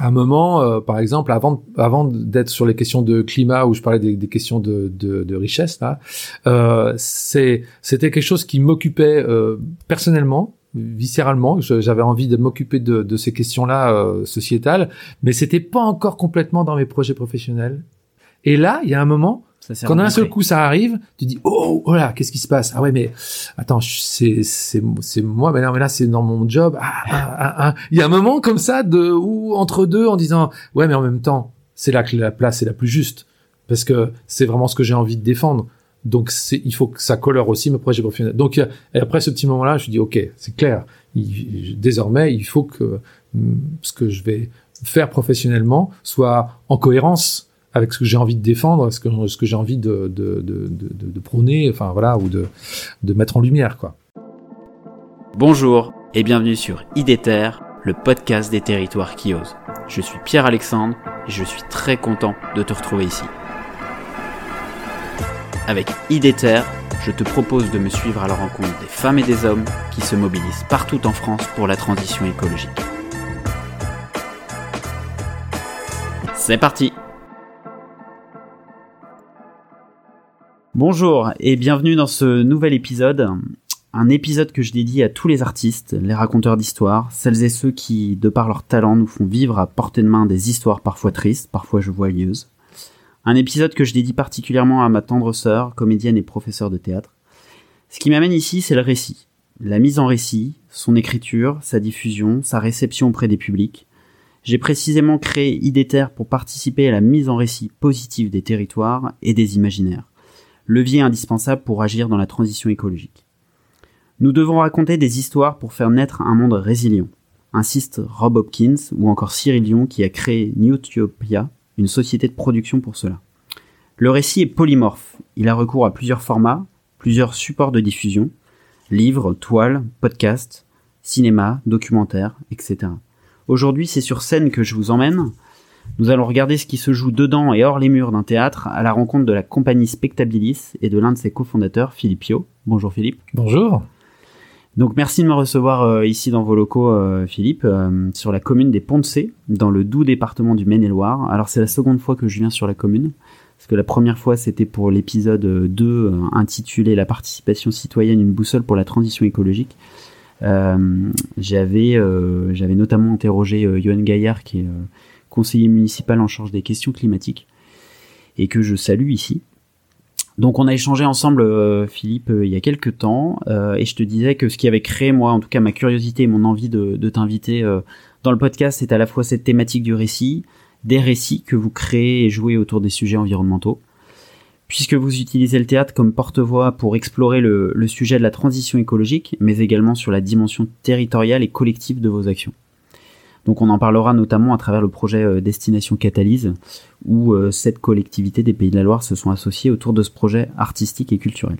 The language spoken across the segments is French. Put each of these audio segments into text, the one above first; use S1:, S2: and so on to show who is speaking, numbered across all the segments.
S1: à un moment, euh, par exemple, avant avant d'être sur les questions de climat où je parlais des, des questions de, de, de, richesse là, euh, c'était quelque chose qui m'occupait euh, personnellement, viscéralement. J'avais envie de m'occuper de, de, ces questions-là euh, sociétales, mais c'était pas encore complètement dans mes projets professionnels. Et là, il y a un moment quand d'un seul coup ça arrive, tu dis oh oh là qu'est-ce qui se passe? Ah ouais mais attends c'est c'est c'est moi mais là, mais là c'est dans mon job. Ah, ah, ah, il y a un moment comme ça de ou entre deux en disant ouais mais en même temps c'est là que la place est la plus juste. Parce que c'est vraiment ce que j'ai envie de défendre. Donc c'est il faut que ça colore aussi mes projets professionnels. Donc et après ce petit moment là je dis ok c'est clair. Désormais il faut que mm, ce que je vais faire professionnellement soit en cohérence avec ce que j'ai envie de défendre, ce que, j'ai envie de, prôner, enfin voilà, ou de, de mettre en lumière, quoi.
S2: Bonjour et bienvenue sur IDETER, le podcast des territoires qui osent. Je suis Pierre-Alexandre et je suis très content de te retrouver ici. Avec IDETER, je te propose de me suivre à la rencontre des femmes et des hommes qui se mobilisent partout en France pour la transition écologique. C'est parti Bonjour et bienvenue dans ce nouvel épisode. Un épisode que je dédie à tous les artistes, les raconteurs d'histoires, celles et ceux qui, de par leur talent, nous font vivre à portée de main des histoires parfois tristes, parfois joyeuses. Un épisode que je dédie particulièrement à ma tendre sœur, comédienne et professeure de théâtre. Ce qui m'amène ici, c'est le récit. La mise en récit, son écriture, sa diffusion, sa réception auprès des publics. J'ai précisément créé IDETER pour participer à la mise en récit positive des territoires et des imaginaires levier indispensable pour agir dans la transition écologique. Nous devons raconter des histoires pour faire naître un monde résilient, insiste Rob Hopkins ou encore Cyril Dion qui a créé Newtopia, une société de production pour cela. Le récit est polymorphe, il a recours à plusieurs formats, plusieurs supports de diffusion, livres, toiles, podcasts, cinéma, documentaires, etc. Aujourd'hui, c'est sur scène que je vous emmène, nous allons regarder ce qui se joue dedans et hors les murs d'un théâtre à la rencontre de la compagnie Spectabilis et de l'un de ses cofondateurs, Philippe Pio. Bonjour Philippe.
S1: Bonjour.
S2: Donc merci de me recevoir euh, ici dans vos locaux, euh, Philippe, euh, sur la commune des Ponts-de-Cé, dans le doux département du Maine-et-Loire. Alors c'est la seconde fois que je viens sur la commune, parce que la première fois c'était pour l'épisode 2 intitulé La participation citoyenne, une boussole pour la transition écologique. j'avais j'avais notamment interrogé Johan Gaillard qui est conseiller municipal en charge des questions climatiques, et que je salue ici. Donc on a échangé ensemble, euh, Philippe, euh, il y a quelques temps, euh, et je te disais que ce qui avait créé, moi, en tout cas, ma curiosité et mon envie de, t'inviter dans le podcast, c'est à la fois cette thématique du récit, des récits que vous créez et jouez autour des sujets environnementaux, puisque vous utilisez le théâtre comme porte-voix pour explorer le sujet de la transition écologique, mais également sur la dimension territoriale et collective de vos actions. Donc on en parlera notamment à travers le projet euh, Destination Catalyse, où euh, cette collectivité des Pays de la Loire se sont associés autour de ce projet artistique et culturel.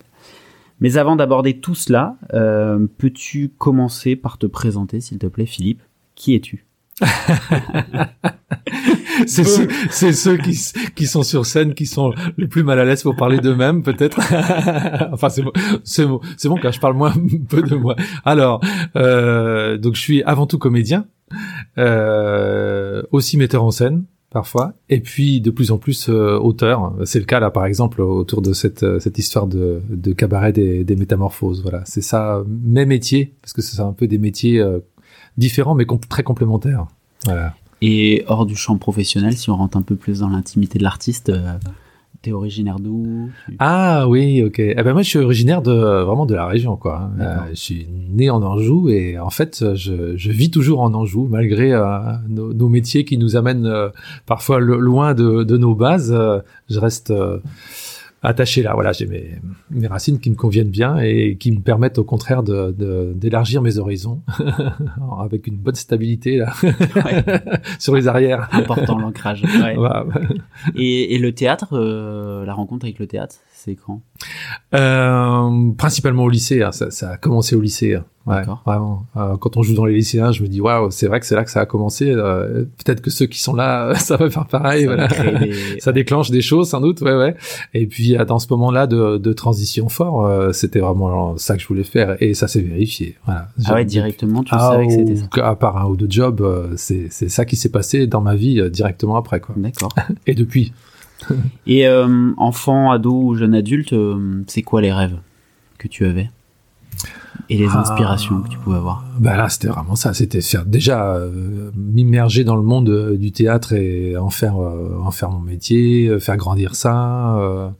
S2: Mais avant d'aborder tout cela, euh, peux-tu commencer par te présenter, s'il te plaît, Philippe? Qui es-tu?
S1: C'est ceux, ceux qui, qui, sont sur scène qui sont le plus mal à l'aise pour parler d'eux-mêmes, peut-être. enfin, c'est bon, c'est bon, bon je parle moins peu de moi. Alors, euh, donc je suis avant tout comédien, euh, aussi metteur en scène parfois, et puis de plus en plus euh, auteur. C'est le cas là, par exemple, autour de cette euh, cette histoire de, de cabaret des, des métamorphoses. Voilà, c'est ça mes métiers, parce que c'est un peu des métiers euh, différents mais très complémentaires. Voilà.
S2: Et hors du champ professionnel, si on rentre un peu plus dans l'intimité de l'artiste, T'es originaire d'où
S1: Ah oui, ok. Eh ben moi, je suis originaire de vraiment de la région, quoi. Euh, je suis né en Anjou et en fait, je, je vis toujours en Anjou malgré euh, nos, nos, métiers qui nous amènent euh, parfois loin de, de, nos bases. Euh, je reste attaché là. Voilà, j'ai mes, mes racines qui me conviennent bien et qui me permettent au contraire de d'élargir mes horizons avec une bonne stabilité là sur les arrières.
S2: Important l'ancrage. Ouais. Et, et, le théâtre, euh, la rencontre avec le théâtre, c'est quand
S1: euh, Principalement au lycée. Hein. Ça, ça, a commencé au lycée. Hein. Ouais, vraiment. Euh, quand on joue dans les lycéens, je me dis waouh, c'est vrai que c'est là que ça a commencé. Euh, peut-être que ceux qui sont là, ça va faire pareil. Ça, voilà. ça déclenche des choses sans doute, ouais, ouais. Et puis dans ce moment-là de, de transition fort, c'était vraiment ça que je voulais faire et ça s'est vérifié. Voilà.
S2: Ah ouais, directement, tu savais que c'était ça.
S1: À part un ou deux jobs, c'est c'est ça qui s'est passé dans ma vie directement après quoi.
S2: D'accord.
S1: et depuis.
S2: et enfant, ado ou jeune adulte, c'est quoi les rêves que tu avais et les ah. inspirations que tu pouvais avoir?
S1: Bah là, c'était vraiment ça. C'était faire déjà euh, m'immerger dans le monde euh, du théâtre et en faire euh, en faire mon métier, faire grandir ça.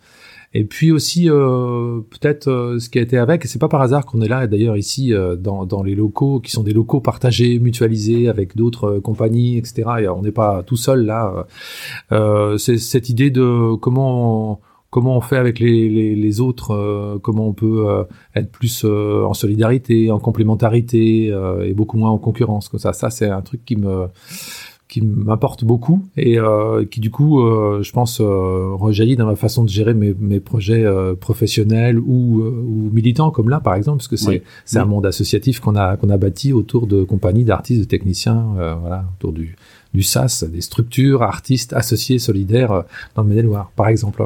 S1: Et puis aussi peut-être ce qui a été avec. Et c'est pas par hasard qu'on est là. D'ailleurs ici dans, dans les locaux qui sont des locaux partagés, mutualisés avec d'autres compagnies, etc. Et on n'est pas tout seul là. c'est cette idée de comment on, comment on fait avec les, les, les autres, euh, comment on peut euh, être plus euh, en solidarité, en complémentarité et beaucoup moins en concurrence. Comme ça, ça c'est un truc qui me qui m'apporte beaucoup et qui du coup, je pense, rejaillit dans ma façon de gérer mes, mes projets professionnels ou, ou militants comme là par exemple, parce que c'est c'est un monde associatif qu'on a qu'on a bâti autour de compagnies d'artistes, de techniciens, voilà, autour du du SAS, des structures artistes associés solidaires dans le Maine-et-Loire, par exemple.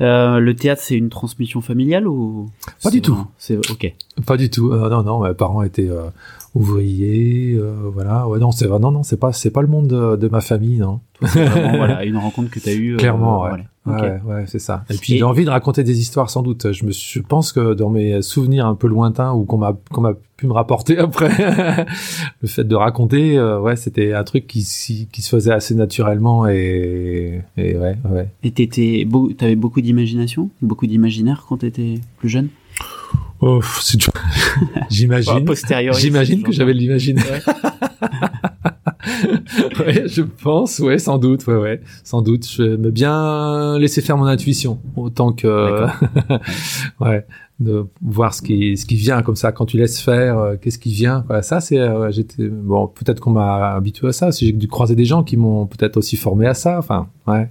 S2: Euh, le théâtre, c'est une transmission familiale ou
S1: Pas du tout.
S2: C'est ok.
S1: Pas du tout. Euh, non, non, mes parents étaient euh, ouvriers, euh, voilà. Ouais, non, c'est non, non, c'est pas, c'est pas le monde de, ma famille, non.
S2: vraiment, voilà, une rencontre que tu as eue.
S1: Clairement, ouais. Ouais, ouais, c'est ça. Et puis j'ai envie de raconter des histoires sans doute. Je me, je pense que dans mes souvenirs un peu lointains ou qu'on m'a, qu'on m'a pu me rapporter après, le fait de raconter, euh, ouais, c'était un truc qui, qui se faisait assez naturellement et, et ouais, ouais.
S2: Et t'étais, t'avais beaucoup d'imagination, beaucoup d'imaginaire quand t'étais plus jeune?
S1: Oh, j'imagine. J'imagine que j'avais de l'imaginaire. ouais, je pense, ouais, sans doute, ouais, ouais, sans doute. Je me bien laisser faire mon intuition autant que, ouais, de voir ce qui, ce qui vient comme ça. Quand tu laisses faire, euh, qu'est-ce qui vient. Voilà, ça, c'est, euh, j'étais, bon, peut-être qu'on m'a habitué à ça. Si j'ai dû croiser des gens qui m'ont peut-être aussi formé à ça. Enfin, ouais.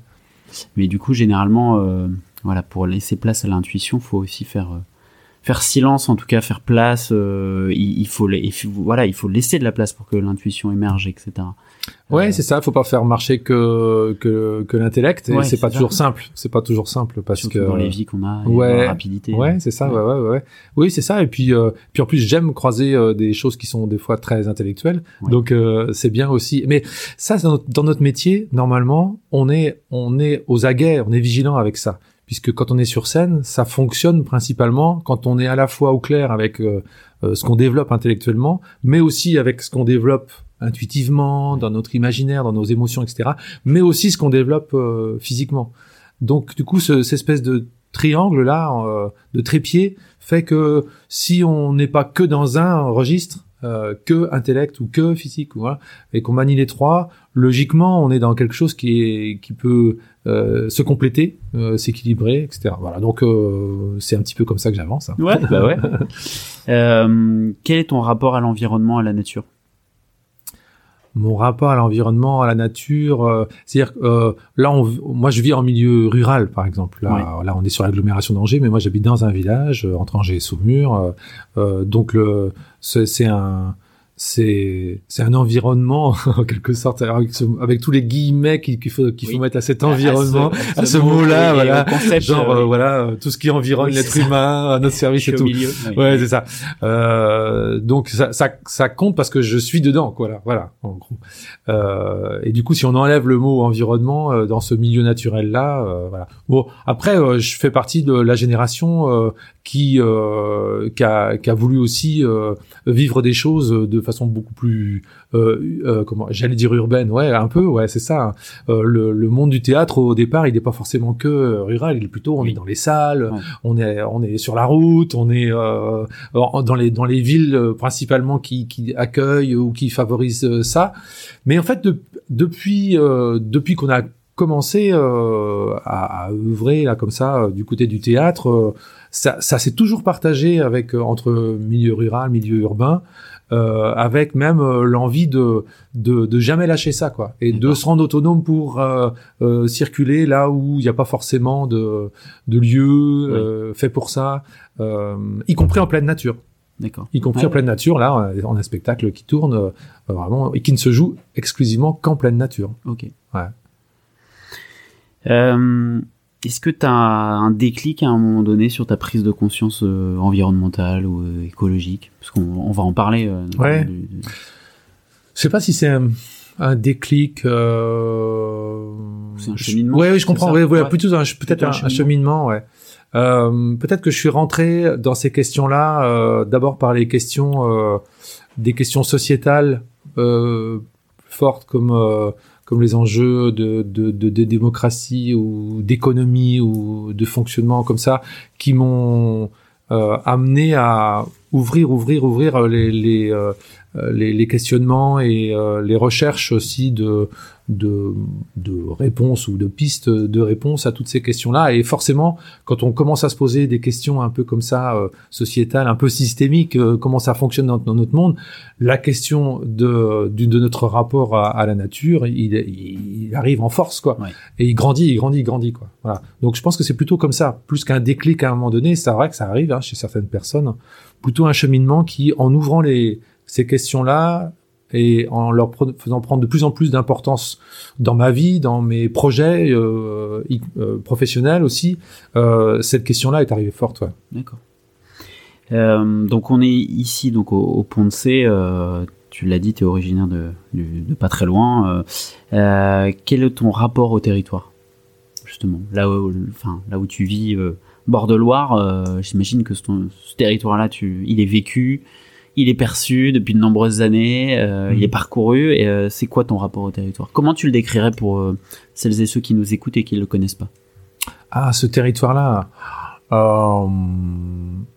S2: Mais du coup, généralement, euh, voilà, pour laisser place à l'intuition, faut aussi faire faire silence, en tout cas faire place. Euh, il, faut, il, voilà, il faut laisser de la place pour que l'intuition émerge, etc.
S1: Ouais, euh, c'est ça. Faut pas faire marcher que que, que l'intellect. et c'est pas toujours simple. C'est pas toujours simple parce que
S2: dans les vies qu'on a,
S1: ouais,
S2: la rapidité.
S1: Ouais, c'est ça. Ouais. ouais, ouais, Oui, c'est ça. Et puis euh, puis en plus j'aime croiser des choses qui sont des fois très intellectuelles. Donc c'est bien aussi. Mais ça, dans notre métier, normalement, on est on est aux aguets, on est vigilant avec ça puisque quand on est sur scène, ça fonctionne principalement quand on est à la fois au clair avec euh, euh, ce qu'on développe intellectuellement, mais aussi avec ce qu'on développe intuitivement, dans notre imaginaire, dans nos émotions, etc., mais aussi ce qu'on développe euh, physiquement. Donc du coup, ce, cette espèce de triangle là, de trépied, fait que si on n'est pas que dans un registre, euh, que intellect ou que physique, voilà, et qu'on manie les trois, logiquement, on est dans quelque chose qui est qui peut euh, se compléter, euh, s'équilibrer, etc. Voilà, donc c'est un petit peu comme ça que j'avance. Hein.
S2: Ouais, bah ouais. quel est ton rapport à l'environnement, à la nature?
S1: Mon rapport à l'environnement, à la nature. Euh, C'est-à-dire, euh, là, on, moi, je vis en milieu rural, par exemple. Là, là on est sur l'agglomération d'Angers, mais moi, j'habite dans un village entre Angers et Saumur. Euh, donc, c'est un c'est c'est un environnement en quelque sorte avec, tous les guillemets qu'il faut qu'il faut mettre à cet environnement à ce, mot-là voilà. genre euh, voilà tout ce qui environne l'être humain à notre service et tout. milieu, ouais c'est ça. Euh, donc ça, ça ça compte parce que je suis dedans quoi voilà en gros. Euh, et du coup si on enlève le mot environnement euh, dans ce milieu naturel là euh, voilà. Bon après je fais partie de la génération qui qui a, qui a voulu aussi vivre des choses de façon beaucoup plus euh, euh, comment j'allais dire urbaine. Ouais un peu ouais c'est ça hein. euh, le, le, monde du théâtre au départ il n'est pas forcément que rural. Il est plutôt on est dans les salles on est on est sur la route on est dans les dans les villes principalement qui, qui accueillent ou qui favorisent ça. Mais en fait depuis depuis qu'on a commencé euh, à, à, œuvrer là comme ça du côté du théâtre, ça, ça s'est toujours partagé avec entre milieu rural, milieu urbain. Euh, avec même euh, l'envie de, de, de jamais lâcher ça quoi et de se rendre autonome pour euh, euh circuler là où il n'y a pas forcément de, de lieu fait pour ça y compris en pleine nature
S2: D'accord.
S1: y compris
S2: Ouais.
S1: en pleine nature. Là, on a un spectacle qui tourne euh, vraiment et qui ne se joue exclusivement qu'en pleine nature.
S2: Ok.
S1: Ouais.
S2: Euh, Est-ce que tu as un déclic à un moment donné sur ta prise de conscience euh, environnementale ou euh, écologique? Parce qu'on on va en parler. euh,
S1: Ouais. Je sais pas si c'est un, un déclic. Euh...
S2: C'est un cheminement,
S1: Ouais, oui, je comprends. Ouais,
S2: Ouais.
S1: plutôt un, peut-être
S2: un
S1: un,
S2: cheminement.
S1: cheminement. Ouais. Euh, peut-être que je suis rentré dans ces questions-là euh, d'abord par les questions, euh, des questions sociétales euh, fortes comme euh, comme les enjeux de, de, démocratie ou d'économie ou de fonctionnement comme ça, qui m'ont euh, amené à ouvrir, ouvrir, ouvrir les, les, euh, questionnements et euh, les recherches aussi de, de, de réponses ou de pistes de réponses à toutes ces questions-là. Et forcément, quand on commence à se poser des questions un peu comme ça, euh, sociétales, un peu systémiques, euh, comment ça fonctionne dans, dans notre monde, la question de, du- de notre rapport à, à la nature, il, il arrive en force, quoi.
S2: Ouais.
S1: Et il grandit, il grandit, il grandit, quoi. Voilà. Donc je pense que c'est plutôt comme ça, plus qu'un déclic à un moment donné. C'est vrai que ça arrive hein, chez certaines personnes, plutôt un cheminement qui, en ouvrant les, ces questions-là et en leur faisant prendre de plus en plus d'importance dans ma vie, dans mes projets euh, euh, professionnels aussi, euh, cette question-là est arrivée forte.
S2: D'accord. Donc on est ici donc au, Pont de C. tu l'as dit, tu es originaire de, pas très loin. quel est ton rapport au territoire Justement, là où, enfin, là où tu vis, bord de Loire, j'imagine que ce, territoire-là, il est vécu, il est perçu depuis de nombreuses années, euh,
S1: Mhm.
S2: il est parcouru. Et euh, c'est quoi ton rapport au territoire? Comment tu le décrirais pour euh, celles et ceux qui nous écoutent et qui ne le connaissent pas?
S1: Ah, ce territoire-là, euh,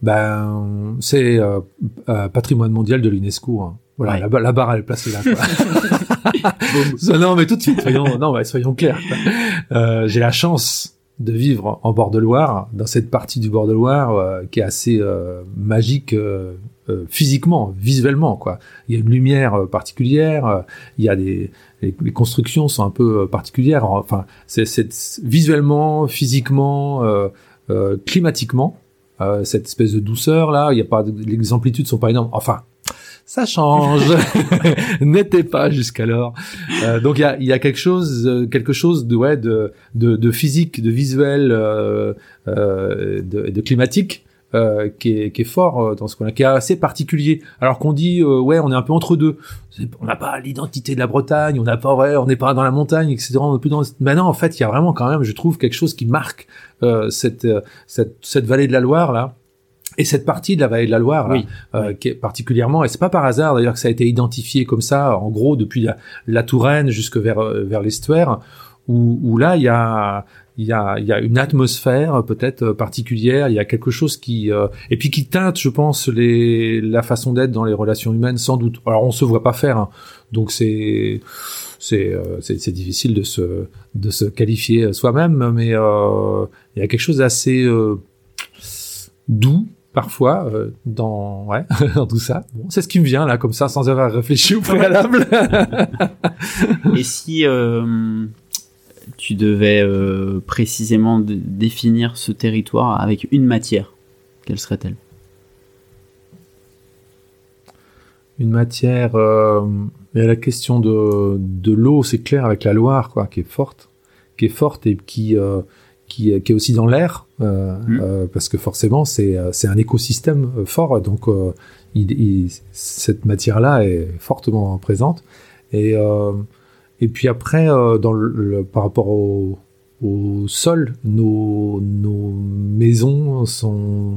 S1: ben, c'est euh, euh, patrimoine mondial de l'UNESCO. hein. Voilà,
S2: Ouais.
S1: la, ba- la barre elle est placée là. Quoi. non, mais tout de suite, soyons, non, soyons clairs. J'ai la chance de vivre en bord de Loire, dans cette partie du bord de Loire qui est assez magique euh, physiquement, visuellement. Quoi. Il y a une lumière euh, particulière, euh, il y a des les, les constructions sont un peu particulières. Enfin, c'est visuellement, physiquement, euh, euh, climatiquement, euh, cette espèce de douceur là. Il y a pas, les amplitudes sont pas énormes. Enfin, ça change. N'était pas jusqu'alors. Euh, donc il y a, il y a quelque chose, quelque chose de ouais, de, de, de physique, de visuel, euh, euh, de, de climatique. Euh, qui, est, qui est fort euh, dans ce qu'on a, qui est assez particulier. Alors qu'on dit euh, ouais, on est un peu entre deux. On n'a pas l'identité de la Bretagne, on n'a pas ouais, on n'est pas dans la montagne, etc. On est plus dans. Mais non, en fait, il y a vraiment quand même, je trouve, quelque chose qui marque euh, cette, cette cette vallée de la Loire là. Et cette partie de la vallée de la Loire, là,
S2: Oui.
S1: euh, qui est particulièrement, et c'est pas par hasard d'ailleurs que ça a été identifié comme ça, en gros depuis la, la Touraine jusque vers vers l'estuaire, où, où là il y a il y a il y a une atmosphère euh, peut-être euh, particulière, il y a quelque chose qui euh, et puis qui teinte, je pense, les la façon d'être dans les relations humaines sans doute. Alors on se voit pas faire, hein, donc c'est c'est euh, c'est c'est difficile de se de se qualifier soi-même, mais euh, il y a quelque chose d'assez euh, doux parfois euh, dans ouais dans tout ça. Bon, c'est ce qui me vient là comme ça sans avoir réfléchi au préalable.
S2: Et si euh, tu devais euh, précisément définir ce territoire avec une matière, quelle serait-elle?
S1: Une matière euh, il y a la question de de l'eau c'est clair avec la Loire quoi qui est forte qui est forte et qui euh, qui, qui est aussi dans l'air euh,
S2: Mm.
S1: euh, parce que forcément c'est c'est un écosystème fort donc euh, il, il- cette matière là est fortement présente. Et et puis après euh, dans le, le- par rapport au au sol, nos, nos maisons sont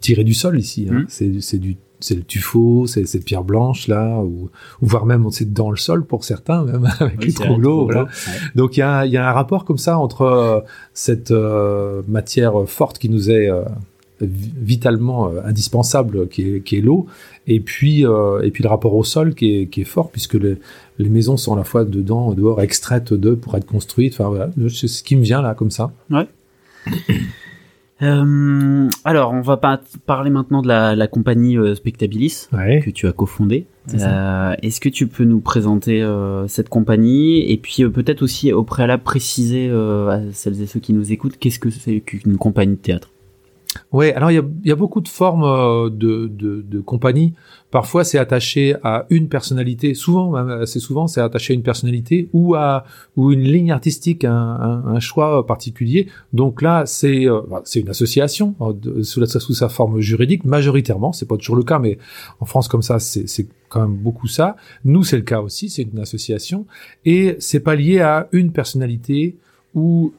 S1: tirées du sol ici. Hein.
S2: Mm.
S1: C'est, c'est du c'est le tuffeau, c'est cette pierre blanche là, ou, ou voire même c'est dans le sol pour certains, même avec
S2: Oui,
S1: les
S2: trop
S1: Voilà.
S2: Ouais.
S1: Donc il y a, il y a un rapport comme ça entre euh, cette euh, matière forte qui nous est euh, vitalement euh, indispensable, qui est, qui est l'eau, et puis euh, et puis le rapport au sol qui est, qui est fort puisque les, les maisons sont à la fois dedans, dehors, extraites d'eux pour être construites. Enfin voilà, c'est ce qui me vient là comme ça.
S2: Euh, alors, on va pas parler maintenant de la, la compagnie euh, Spectabilis
S1: Ouais.
S2: que tu as cofondée. Euh, Est-ce que tu peux nous présenter cette compagnie et puis peut-être aussi au préalable préciser à celles et ceux qui nous écoutent qu'est-ce que c'est qu'une compagnie de théâtre?
S1: Ouais, alors il y a, y a, beaucoup de formes euh, de, de, de compagnie. Parfois, c'est attaché à une personnalité. Souvent, assez souvent, c'est attaché à une personnalité ou à ou une ligne artistique, un, un, choix particulier. Donc là, c'est euh, bah, c'est une association euh, sous, la, sous sa forme juridique majoritairement. C'est pas toujours le cas, mais en France comme ça, c'est quand même beaucoup ça. Nous, c'est le cas aussi. C'est une association et c'est pas lié à une personnalité ou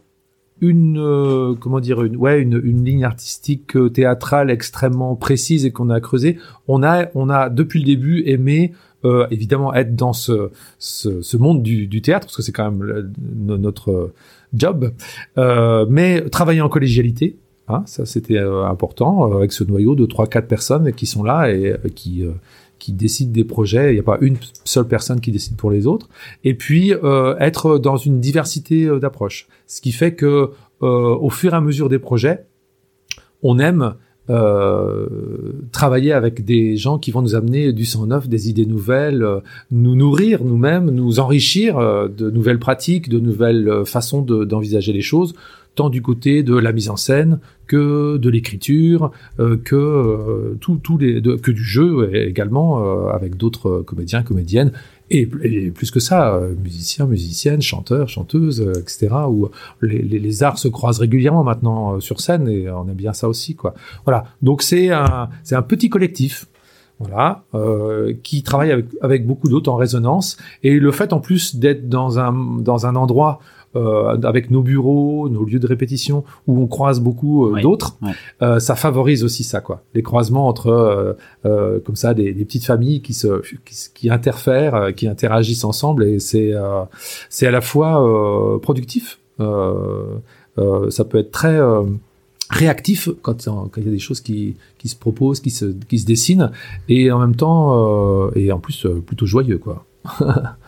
S1: une euh, comment dire une ouais une, une ligne artistique euh, théâtrale extrêmement précise et qu'on a creusé on a on a depuis le début aimé euh, évidemment être dans ce, ce, ce monde du, du, théâtre parce que c'est quand même notre job. Mais travailler en collégialité hein, ça c'était important avec ce noyau de trois quatre personnes qui sont là et qui qui décide des projets. Il n'y a pas une seule personne qui décide pour les autres. Et puis euh, être dans une diversité euh, d'approches. Ce qui fait que euh, au fur et à mesure des projets, on aime travailler avec des gens qui vont nous amener du sang neuf, des idées nouvelles, nous nourrir nous-mêmes, nous enrichir de nouvelles pratiques, de nouvelles façons d'envisager les choses, tant du côté de la mise en scène que de l'écriture, euh, que euh, tout, tout les, que du jeu également euh, avec d'autres comédiens, comédiennes et, plus que ça, musiciens, musiciennes, chanteurs, chanteuses, etc. Où les, les, les, arts se croisent régulièrement maintenant sur scène et on aime bien ça aussi, quoi. Voilà. Donc c'est un, c'est un petit collectif voilà, euh, qui travaille avec, avec beaucoup d'autres en résonance. Et le fait en plus d'être dans un, dans un endroit euh, avec nos bureaux, nos lieux de répétition, où on croise beaucoup euh, d'autres, euh, ça favorise aussi ça, quoi. Les croisements entre, comme ça, des, des, petites familles qui se, qui, qui interfèrent, qui interagissent ensemble, et c'est, c'est à la fois productif. ça peut être très réactif quand, quand, il y a des choses qui, qui se proposent, qui se, qui se dessinent, et en même temps, et en plus plutôt joyeux, quoi.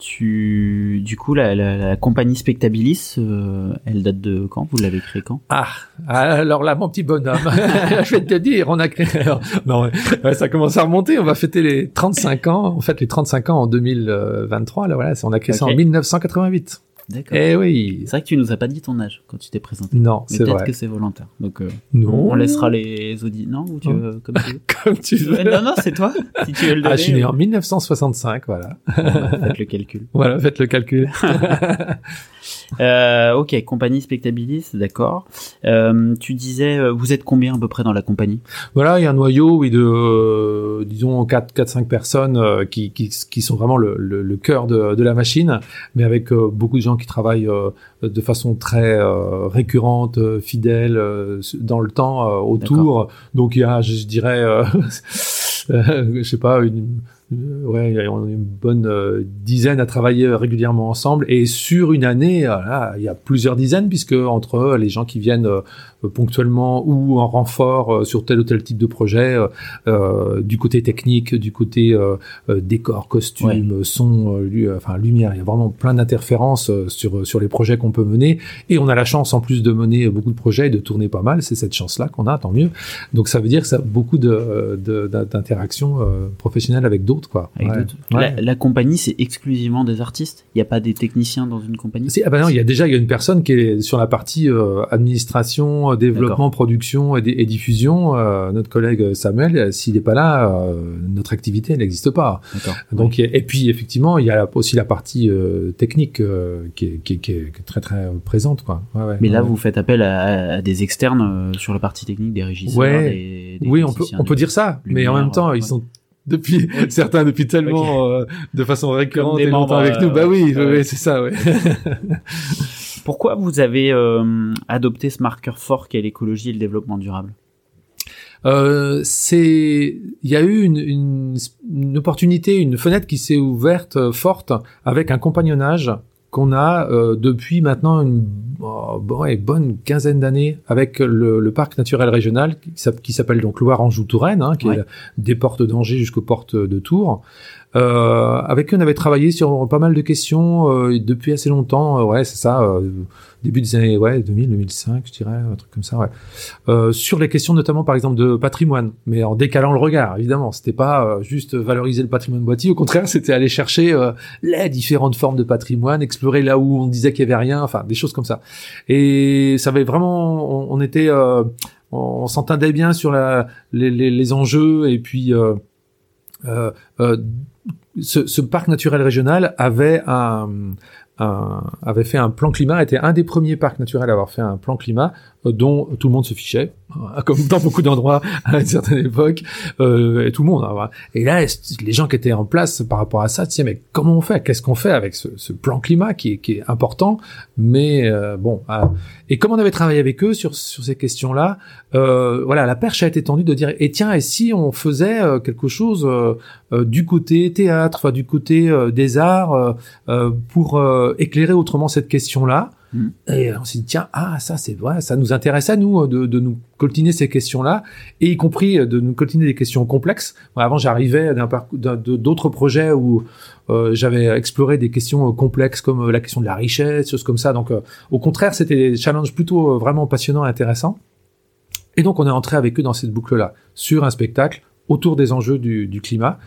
S2: Tu, du coup, la, la, la compagnie Spectabilis, euh, elle date de quand? Vous l'avez créée quand?
S1: Ah, alors là, mon petit bonhomme, je vais te dire, on a créé. non, ça commence à remonter. On va fêter les 35 ans. En fait, les 35 ans en 2023. Là, voilà, on a créé ça en 1988.
S2: D'accord.
S1: Eh oui.
S2: C'est vrai que tu nous as pas dit ton âge quand tu t'es présenté.
S1: Non, c'est vrai.
S2: Peut-être que c'est volontaire. Donc, euh,
S1: non.
S2: On laissera les auditeurs. Non, ou tu veux, comme tu veux.
S1: comme tu veux.
S2: non, non, c'est toi. Si tu veux le donner.
S1: Ah, je suis né en 1965, voilà.
S2: faites le calcul.
S1: Voilà, faites le calcul.
S2: Euh, ok, compagnie Spectabilis, d'accord. Euh, tu disais, euh, vous êtes combien à peu près dans la compagnie?
S1: Voilà, il y a un noyau, oui, de euh, disons 4 4 5 personnes euh, qui, qui, qui sont vraiment le, le, le cœur de, de, la machine, mais avec euh, beaucoup de gens qui travaillent de façon très récurrente, fidèle dans le temps autour. Donc il y a, je, je dirais, je sais pas, une ouais, on a une bonne euh, dizaine à travailler régulièrement ensemble. Et sur une année, il y a plusieurs dizaines puisque entre les gens qui viennent euh, ponctuellement ou en renfort sur tel ou tel type de projet, du côté technique, du côté décor, costume, son, enfin lumière, il y a vraiment plein d'interférences sur sur les projets qu'on peut mener. Et on a la chance en plus de mener beaucoup de projets et de tourner pas mal, c'est cette chance-là qu'on a, tant mieux. Donc ça veut dire que ça a beaucoup de d'interactions professionnelles avec d'autres quoi.
S2: La, compagnie, c'est exclusivement des artistes? Il n'y a pas des techniciens dans une compagnie?
S1: Ah bah non, il y a déjà il y a une personne qui est sur la partie euh, administration, euh, développement, production et, et diffusion. Euh, notre collègue Samuel, s'il n'est pas là, notre activité n'existe pas. Donc et puis effectivement, il y a aussi la partie technique qui est, qui, qui, est, très très présente quoi.
S2: Mais là, vous faites appel à, des externes sur la partie technique, des régisseurs, des,
S1: des oui, on peut on peut dire ça, mais en même temps, ils sont depuis certains depuis tellement euh, de façon récurrente et longtemps avec nous. Bah oui, oui c'est ça. Ouais.
S2: Pourquoi vous avez euh, adopté ce marqueur fort qu'est l'écologie et le développement durable?
S1: Euh, c'est il y a eu une, une, une, opportunité, une fenêtre qui s'est ouverte euh, forte avec un compagnonnage qu'on a euh, depuis maintenant une oh, bonne quinzaine d'années avec le, le, parc naturel régional qui s'appelle donc Loire-Anjou-Touraine, hein, qui est des portes d'Angers jusqu'aux portes de Tours. Euh, avec qui on avait travaillé sur pas mal de questions euh, depuis assez longtemps. Euh, ouais, c'est ça, euh, début des années ouais 2000, 2005, je dirais, un truc comme ça. Ouais. Euh, sur les questions notamment, par exemple, de patrimoine, mais en décalant le regard, évidemment. C'était pas juste valoriser le patrimoine boîtier. Au contraire, c'était aller chercher les différentes formes de patrimoine, explorer là où on disait qu'il y avait rien, enfin des choses comme ça. Et ça avait vraiment, on, était on s'entendait bien sur la, les, les, les, enjeux et puis euh, euh, euh, ce, parc naturel régional avait un, un, avait fait un plan climat, était un des premiers parcs naturels à avoir fait un plan climat dont tout le monde se fichait, comme dans beaucoup d'endroits à une certaine époque, euh, et tout le monde. Hein, et là, les gens qui étaient en place par rapport à ça disaient mais comment on fait? Qu'est-ce qu'on fait avec ce, ce, plan climat qui est, qui est important? Mais euh, bon, ah. et comme on avait travaillé avec eux sur, sur ces questions-là, euh, voilà, la perche a été tendue de dire et tiens, et si on faisait euh, quelque chose euh, du côté théâtre, enfin du côté des arts, pour éclairer autrement cette question-là? Mm. Et on s'est dit, tiens, ah, ça, c'est vrai, ça nous intéresse à nous de, de nous coltiner ces questions-là, et y compris de nous coltiner des questions complexes. avant, j'arrivais d'autres projets où euh, j'avais exploré des questions complexes comme la question de la richesse, choses comme ça. Donc, euh, au contraire, c'était des challenges plutôt euh, vraiment passionnants et intéressants. Et donc, on est entré avec eux dans cette boucle-là, sur un spectacle autour des enjeux du, du climat.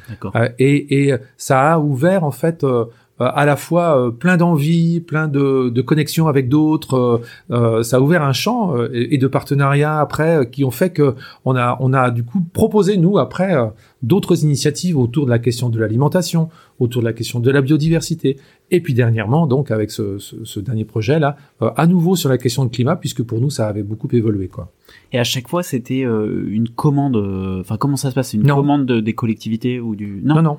S1: et, et, ça a ouvert, en fait, euh, à la fois euh, plein d'envie, plein de, de connexions avec d'autres. Euh, ça a ouvert un champ et, de partenariats après qui ont fait que on a on a du coup proposé nous après d'autres initiatives autour de la question de l'alimentation, autour de la question de la biodiversité, et puis dernièrement, donc avec ce, ce, ce dernier projet là, euh, à nouveau sur la question de climat, puisque pour nous ça avait beaucoup évolué quoi.
S2: Et à chaque fois, c'était euh, une commande. Euh, enfin, comment ça se passe? Une commande des collectivités ou du
S1: Non, non.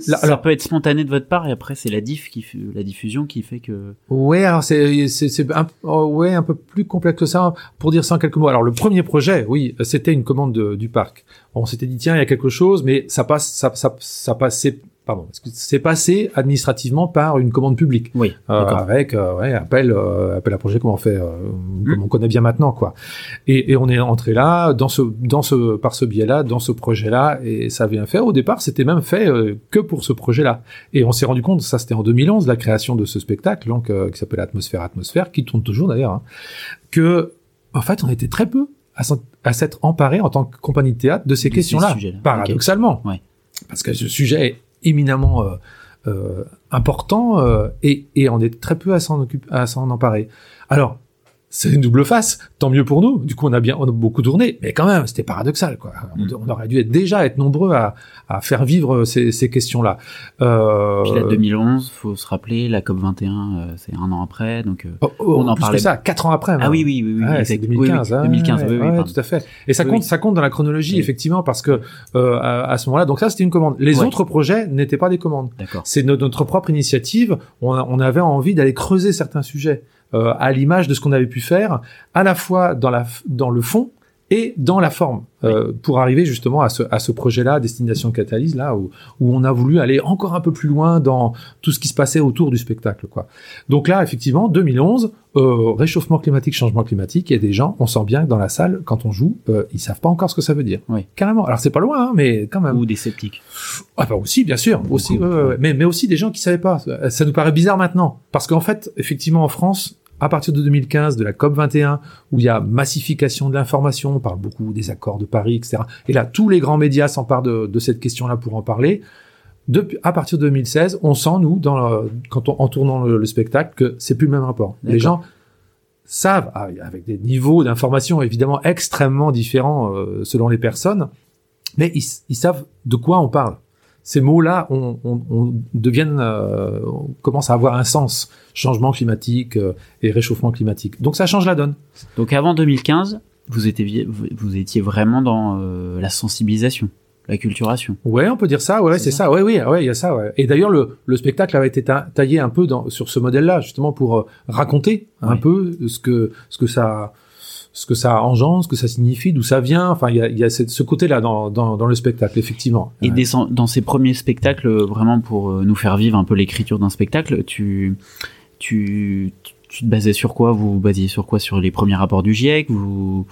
S2: ça peut être spontané de votre part, et après c'est la diff qui, la diffusion qui fait que.
S1: Ouais, alors c'est c'est un, oh, ouais un peu plus complexe que ça. Pour dire ça en quelques mots. Alors le premier projet, oui, c'était une commande du parc. On s'était dit tiens, il y a quelque chose, mais ça passe, ça, ça, ça passait pardon, c'est passé administrativement par une commande publique,
S2: oui,
S1: euh, avec euh, ouais, appel, euh, appel à projet comme on fait, euh, mmh. comme on connaît bien maintenant, quoi. Et, et, on est entré là, dans ce, dans ce, par ce biais-là, dans ce projet-là, et ça vient faire. Au départ, c'était même fait euh, que pour ce projet-là. Et on s'est rendu compte, ça c'était en 2011, la création de ce spectacle, donc qui s'appelle Atmosphère, Atmosphère, qui tourne toujours d'ailleurs, hein, que en fait, on était très peu à s'être emparé en tant que compagnie de théâtre de ces questions-là, paradoxalement.
S2: Ouais.
S1: Parce que ce sujet est éminemment euh, euh, important euh, et, et on est très peu à s'en à s'en emparer. Alors c'est une double face. Tant mieux pour nous. Du coup, on a bien, on a beaucoup tourné, mais quand même, c'était paradoxal, quoi. On, mm. aurait dû être déjà être nombreux à, à faire vivre ces, ces questions-là.
S2: Euh... Puis la 2011, faut se rappeler, la COP 21, euh, c'est un an après, donc euh,
S1: oh, oh, on en parlait. ça, quatre ans après.
S2: Ah oui, oui, oui, oui.
S1: Ouais, c'est 2015. Oui,
S2: 2015, oui, oui,
S1: tout à fait. Et ça compte, ça compte dans la chronologie, effectivement, parce que euh, à, à, ce moment-là, donc ça, c'était une commande. Les autres projets n'étaient pas des commandes. C'est notre, notre propre initiative. On, on avait envie d'aller creuser certains sujets. Euh, à l'image de ce qu'on avait pu faire, à la fois dans, la, dans le fond et dans la forme, euh, pour arriver justement à ce, à ce projet-là, Destination Catalyse, là, où, où on a voulu aller encore un peu plus loin dans tout ce qui se passait autour du spectacle. quoi. Donc là, effectivement, 2011, euh, réchauffement climatique, changement climatique, a des gens, on sent bien que dans la salle, quand on joue, euh, ils savent pas encore ce que ça veut dire.
S2: Oui.
S1: Carrément. Alors c'est pas loin, hein, mais quand même.
S2: Ou des sceptiques.
S1: Ah bah aussi, bien sûr, aussi, mais, mais aussi des gens qui savaient pas. Ça nous paraît bizarre maintenant, parce qu'en fait, effectivement, en France, à partir de 2015, de la COP 21, où il y a massification de l'information, on parle beaucoup des accords de Paris, etc. Et là, tous les grands médias s'emparent de, de, cette question-là pour en parler. Depuis, à partir de 2016, on sent, nous, dans quand on, en tournant le, spectacle, que c'est plus le même rapport. Les gens savent, ah, avec des niveaux d'information évidemment extrêmement différents euh, selon les personnes, mais ils, ils savent de quoi on parle ces mots-là on, on, on deviennent, euh, on commence à avoir un sens. Changement climatique euh, et réchauffement climatique. Donc ça change la donne.
S2: Donc avant 2015, vous étiez, vous étiez vraiment dans euh, la sensibilisation, la culturation.
S1: Ouais, on peut dire ça. Ouais, c'est ça. ça. Ouais, oui, ouais, il y a ça. Ouais. Et d'ailleurs, le, le spectacle avait été taillé un peu dans, sur ce modèle-là, justement pour euh, raconter un peu ce que ce que ça ce que ça engendre, ce que ça signifie, d'où ça vient. Enfin, il y a, y a cette, ce côté-là dans, dans, dans, le spectacle, effectivement.
S2: Et dans ces premiers spectacles, vraiment pour euh, nous faire vivre un peu l'écriture d'un spectacle, tu, tu, tu te basais sur quoi? Vous vous basiez sur quoi? Sur les premiers rapports du GIEC vous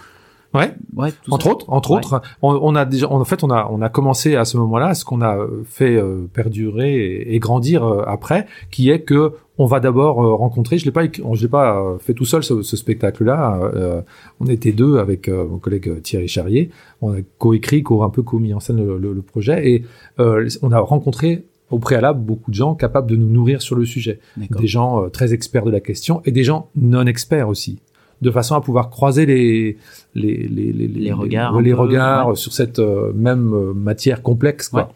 S1: Ouais.
S2: Ouais.
S1: entre autres, entre autres, on, on, a déjà, en fait, on a, on a commencé à ce moment-là, ce qu'on a fait euh, perdurer et, et grandir euh, après, qui est que on va d'abord euh, rencontrer. Je l'ai pas, je l'ai pas fait tout seul ce, ce spectacle-là. on était deux avec mon collègue Thierry Charrier. On a coécrit, co un peu co-mis en scène le, le, le projet et on a rencontré au préalable beaucoup de gens capables de nous nourrir sur le sujet. Des gens très experts de la question et des gens non experts aussi de façon à pouvoir croiser les les les les,
S2: Les regards
S1: les,
S2: peu,
S1: regards
S2: ouais.
S1: sur cette euh, même euh, matière complexe quoi.
S2: Ouais.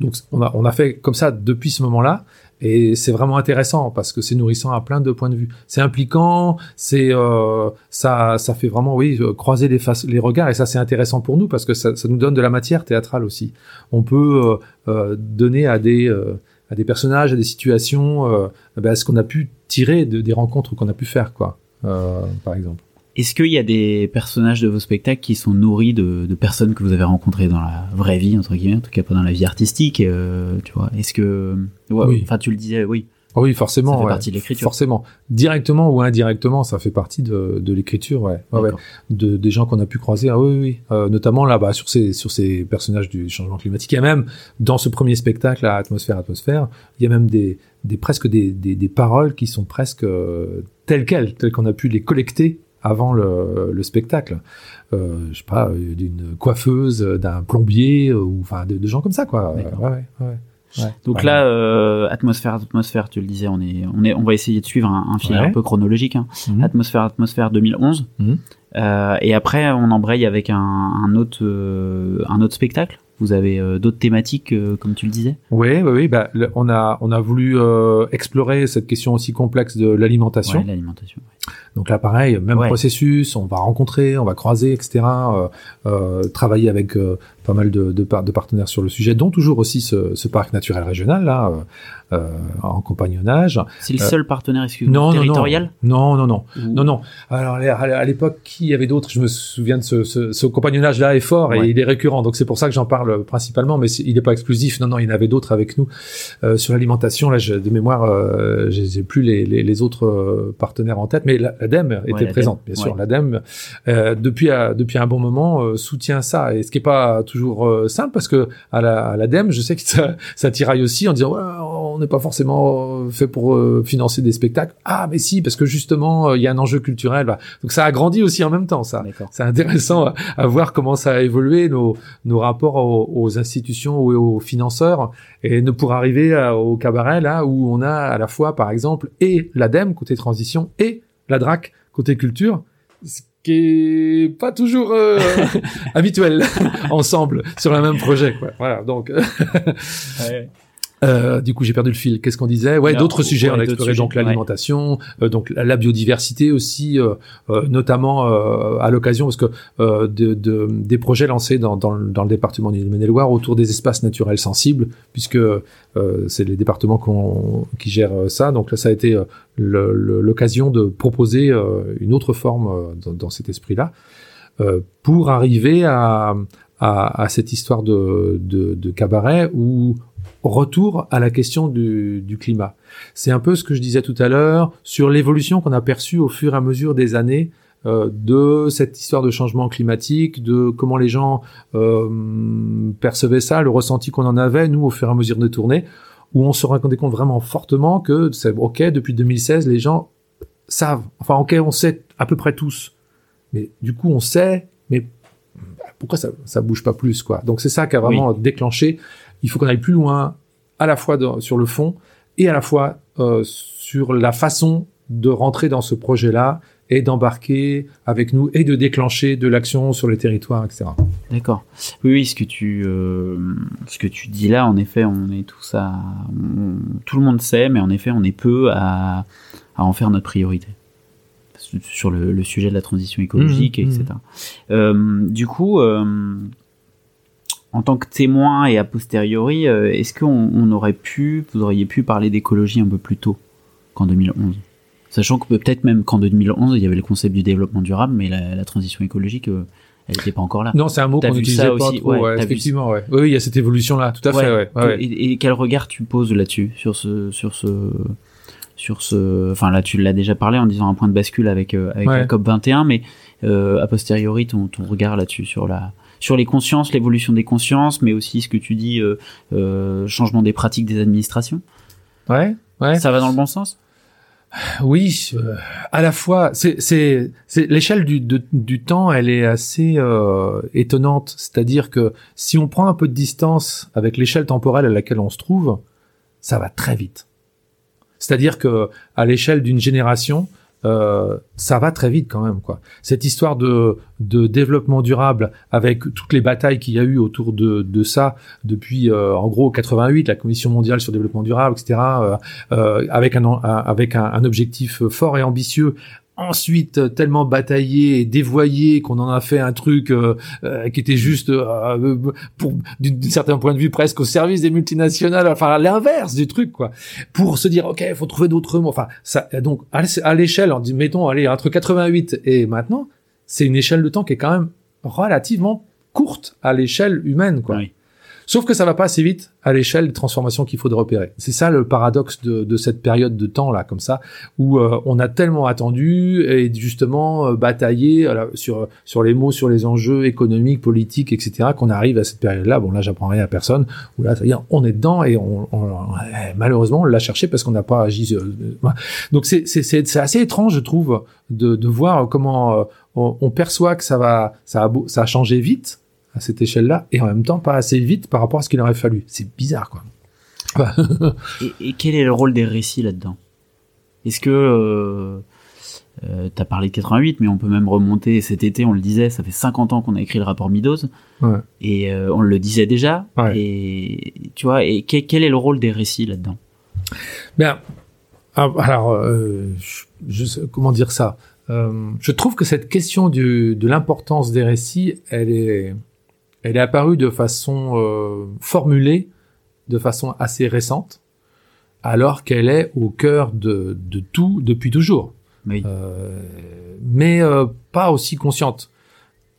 S1: Donc on a on a fait comme ça depuis ce moment-là et c'est vraiment intéressant parce que c'est nourrissant à plein de points de vue. C'est impliquant, c'est euh, ça ça fait vraiment oui euh, croiser les faces les regards et ça c'est intéressant pour nous parce que ça, ça nous donne de la matière théâtrale aussi. On peut euh, euh, donner à des euh, à des personnages, à des situations, euh, ben, ce qu'on a pu tirer de, des rencontres qu'on a pu faire, quoi, par exemple.
S2: Est-ce qu'il y a des personnages de vos spectacles qui sont nourris de, de personnes que vous avez rencontrées dans la vraie vie, entre guillemets, en tout cas pas dans la vie artistique, euh, tu vois? Est-ce que... Ouais,
S1: Oui.
S2: Enfin, tu le disais, oui.
S1: Ah oui, forcément.
S2: Ça fait
S1: ouais.
S2: partie de l'écriture.
S1: Forcément. Directement ou indirectement, ça fait partie de, de l'écriture, ouais. ouais, ouais.
S2: D'accord.
S1: De, des gens qu'on a pu croiser, ah oui, oui, oui. Euh, notamment là-bas sur ces, sur ces personnages du changement climatique. Il y a même, dans ce premier spectacle, à Atmosphère, Atmosphère, il y a même des, des presque des, des, des paroles qui sont presque euh, telles quelles, telles qu'on a pu les collecter avant le, le spectacle. Euh, je sais pas, euh, d'une coiffeuse, d'un plombier, ou enfin de, de gens comme ça, quoi. Ouais, ouais, ouais. Ouais.
S2: Donc
S1: Ouais.
S2: là, euh, atmosphère, atmosphère, tu le disais, on est, on est, on va essayer de suivre un, un fil
S1: Ouais.
S2: un peu chronologique. Hein.
S1: Mhm.
S2: Atmosphère, atmosphère 2011.
S1: Mhm.
S2: Euh, et après, on embraye avec un, un autre, euh, un autre spectacle. Vous avez d'autres thématiques, comme tu le disais?
S1: Oui, oui, oui. Bah, le- on a on a voulu explorer cette question aussi complexe de l'alimentation.
S2: L'alimentation.
S1: Donc là, pareil, même
S2: Ouais.
S1: processus. On va rencontrer, on va croiser, etc. Euh, euh, travailler avec euh, pas mal de, de, de partenaires sur le sujet, dont toujours aussi ce, ce parc naturel régional là, euh, euh, en compagnonnage.
S2: C'est le
S1: Euh,
S2: seul partenaire,
S1: non,
S2: territorial?
S1: Non, non, non,
S2: Ou-
S1: non, non. Alors à l'époque, qui y avait d'autres Je me souviens de ce, ce, ce compagnonnage-là est fort
S2: Ouais.
S1: et il est récurrent. Donc c'est pour ça que j'en parle principalement, mais il n'est pas exclusif. Non, non, il y en avait d'autres avec nous Euh, sur l'alimentation. Là, je- de mémoire, euh, j'ai plus les, les, les autres partenaires en tête, mais la- l'ADEME était présente, bien sûr.
S2: ouais.
S1: L'ADEME euh, depuis depuis un bon moment euh, soutient ça, et ce qui est pas toujours euh, simple parce que à la à l'ADEME, je sais que ça, ça tiraille aussi en disant ouais, on n'est pas forcément euh, fait pour euh, financer des spectacles. Ah, mais si, parce que justement, euh, il y a un enjeu culturel. bah. Donc ça a grandi aussi en même temps, ça. C'est intéressant à, à voir comment ça a évolué nos, nos rapports aux, aux institutions ou aux financeurs et ne pour arriver à- au cabaret là où on a à la fois par exemple et l'ADEME côté transition et la DRAC côté culture ce qui est pas toujours euh, habituel ensemble sur le même projet quoi. Voilà donc euh, du coup, j'ai perdu le fil. Qu'est-ce qu'on disait? Ouais, d'autres sujets.
S2: ouais,
S1: on a exploré donc l'alimentation, euh, donc la, biodiversité aussi, euh, euh, notamment euh, à l'occasion parce que euh, de, de- des projets lancés dans, dans, le- dans le département du Maine-et-Loire autour des espaces naturels sensibles, puisque euh, c'est les départements qu'on- qui gèrent ça. Donc là, ça a été euh, l'occasion de proposer euh, une autre forme dans, dans cet esprit-là euh, pour arriver à, à, à cette histoire de, de, de cabaret où retour à la question du, du climat. C'est un peu ce que je disais tout à l'heure sur l'évolution qu'on a perçue au fur et à mesure des années euh, de cette histoire de changement climatique, de comment les gens euh, percevaient ça, le ressenti qu'on en avait, nous, au fur et à mesure des tournées, où on se rendait compte vraiment fortement que c'est OK, depuis 2016, les gens savent, enfin OK, on sait à peu près tous, mais du coup, on sait, mais pourquoi ça, ça bouge pas plus, quoi? Donc c'est ça qui a vraiment déclenché. Il faut qu'on aille plus loin, à la fois sur le fond et à la fois euh, sur la façon de rentrer dans ce projet-là et d'embarquer avec nous et de déclencher de l'action sur les territoires, etc.
S2: D'accord. Oui, oui, ce que tu, euh, ce que tu dis là, en effet, on est tous à, on- tout le monde sait, mais en effet, on est peu à, à en faire notre priorité sur le, le sujet de la transition écologique,
S1: Mmh,
S2: etc. Euh, du coup, en tant que témoin et a posteriori, euh, est-ce qu'on on aurait pu, vous auriez pu parler d'écologie un peu plus tôt qu'en 2011 Sachant que peut-être même qu'en 2011, il y avait le concept du développement durable, mais la, la transition écologique, euh, elle n'était pas encore là.
S1: Non, c'est un mot qu'on
S2: vu
S1: n'utilisait pas
S2: aussi,
S1: trop,
S2: ouais,
S1: ouais,
S2: t'as vu
S1: effectivement, ouais. Oui, il y a cette évolution-là, tout à fait.
S2: Et, et quel regard tu poses là-dessus, sur ce, sur ce, sur ce, enfin là tu l'as déjà parlé en disant un point de bascule avec euh, avec la COP 21, mais euh, a posteriori ton, ton regard là-dessus sur la, sur les consciences, l'évolution des consciences, mais aussi ce que tu dis, euh, euh, changement des pratiques des administrations.
S1: Ouais, ouais.
S2: Ça va dans le bon sens?
S1: Oui, euh, à la fois, c'est c'est c'est l'échelle du de- du temps, elle est assez euh, étonnante. C'est-à-dire que si on prend un peu de distance avec l'échelle temporelle à laquelle on se trouve, ça va très vite. C'est-à-dire que à l'échelle d'une génération, euh, ça va très vite quand même quoi. Cette histoire de développement durable avec toutes les batailles qu'il y a eu autour de ça depuis euh, en gros 88 la Commission mondiale sur le développement durable etc euh, avec un objectif fort et ambitieux ensuite tellement bataillé et dévoyé qu'on en a fait un truc euh, euh, qui était juste euh, pour d'un certain point de vue presque au service des multinationales. Enfin à l'inverse du truc quoi. Pour se dire ok il faut trouver d'autres mots. Enfin ça donc à l'échelle mettons allez entre 88 et maintenant c'est une échelle de temps qui est quand même relativement courte à l'échelle humaine quoi Sauf que ça va pas assez vite à l'échelle des transformations qu'il faut de repérer. C'est ça le paradoxe de, de, cette période de temps là, comme ça, où euh, on a tellement attendu et justement euh, bataillé euh, sur sur les mots, sur les enjeux économiques, politiques, etc. Qu'on arrive à cette période-là. Bon là, j'apprends rien à personne. Où là, ça veut dire on est dedans et on, malheureusement on l'a cherché parce qu'on n'a pas agi. Donc c'est c'est assez étrange, je trouve, de de voir comment on, on perçoit que ça va ça a ça a changé vite à cette échelle-là et en même temps pas assez vite par rapport à ce qu'il aurait fallu. C'est bizarre, quoi.
S2: et, quel est le rôle des récits là-dedans? Est-ce que euh, euh, t'as parlé de 88, mais on peut même remonter cet été, on le disait, ça fait 50 ans qu'on a écrit le rapport Midos, et euh, on le disait déjà. Et tu vois, et quel, est le rôle des récits là-dedans?
S1: Bien, ah, alors, je, comment dire ça? Je trouve que cette question du, de l'importance des récits, elle est, elle est apparue de façon euh, formulée, de façon assez récente, alors qu'elle est au cœur de, de tout depuis toujours. Euh, mais euh, pas aussi consciente.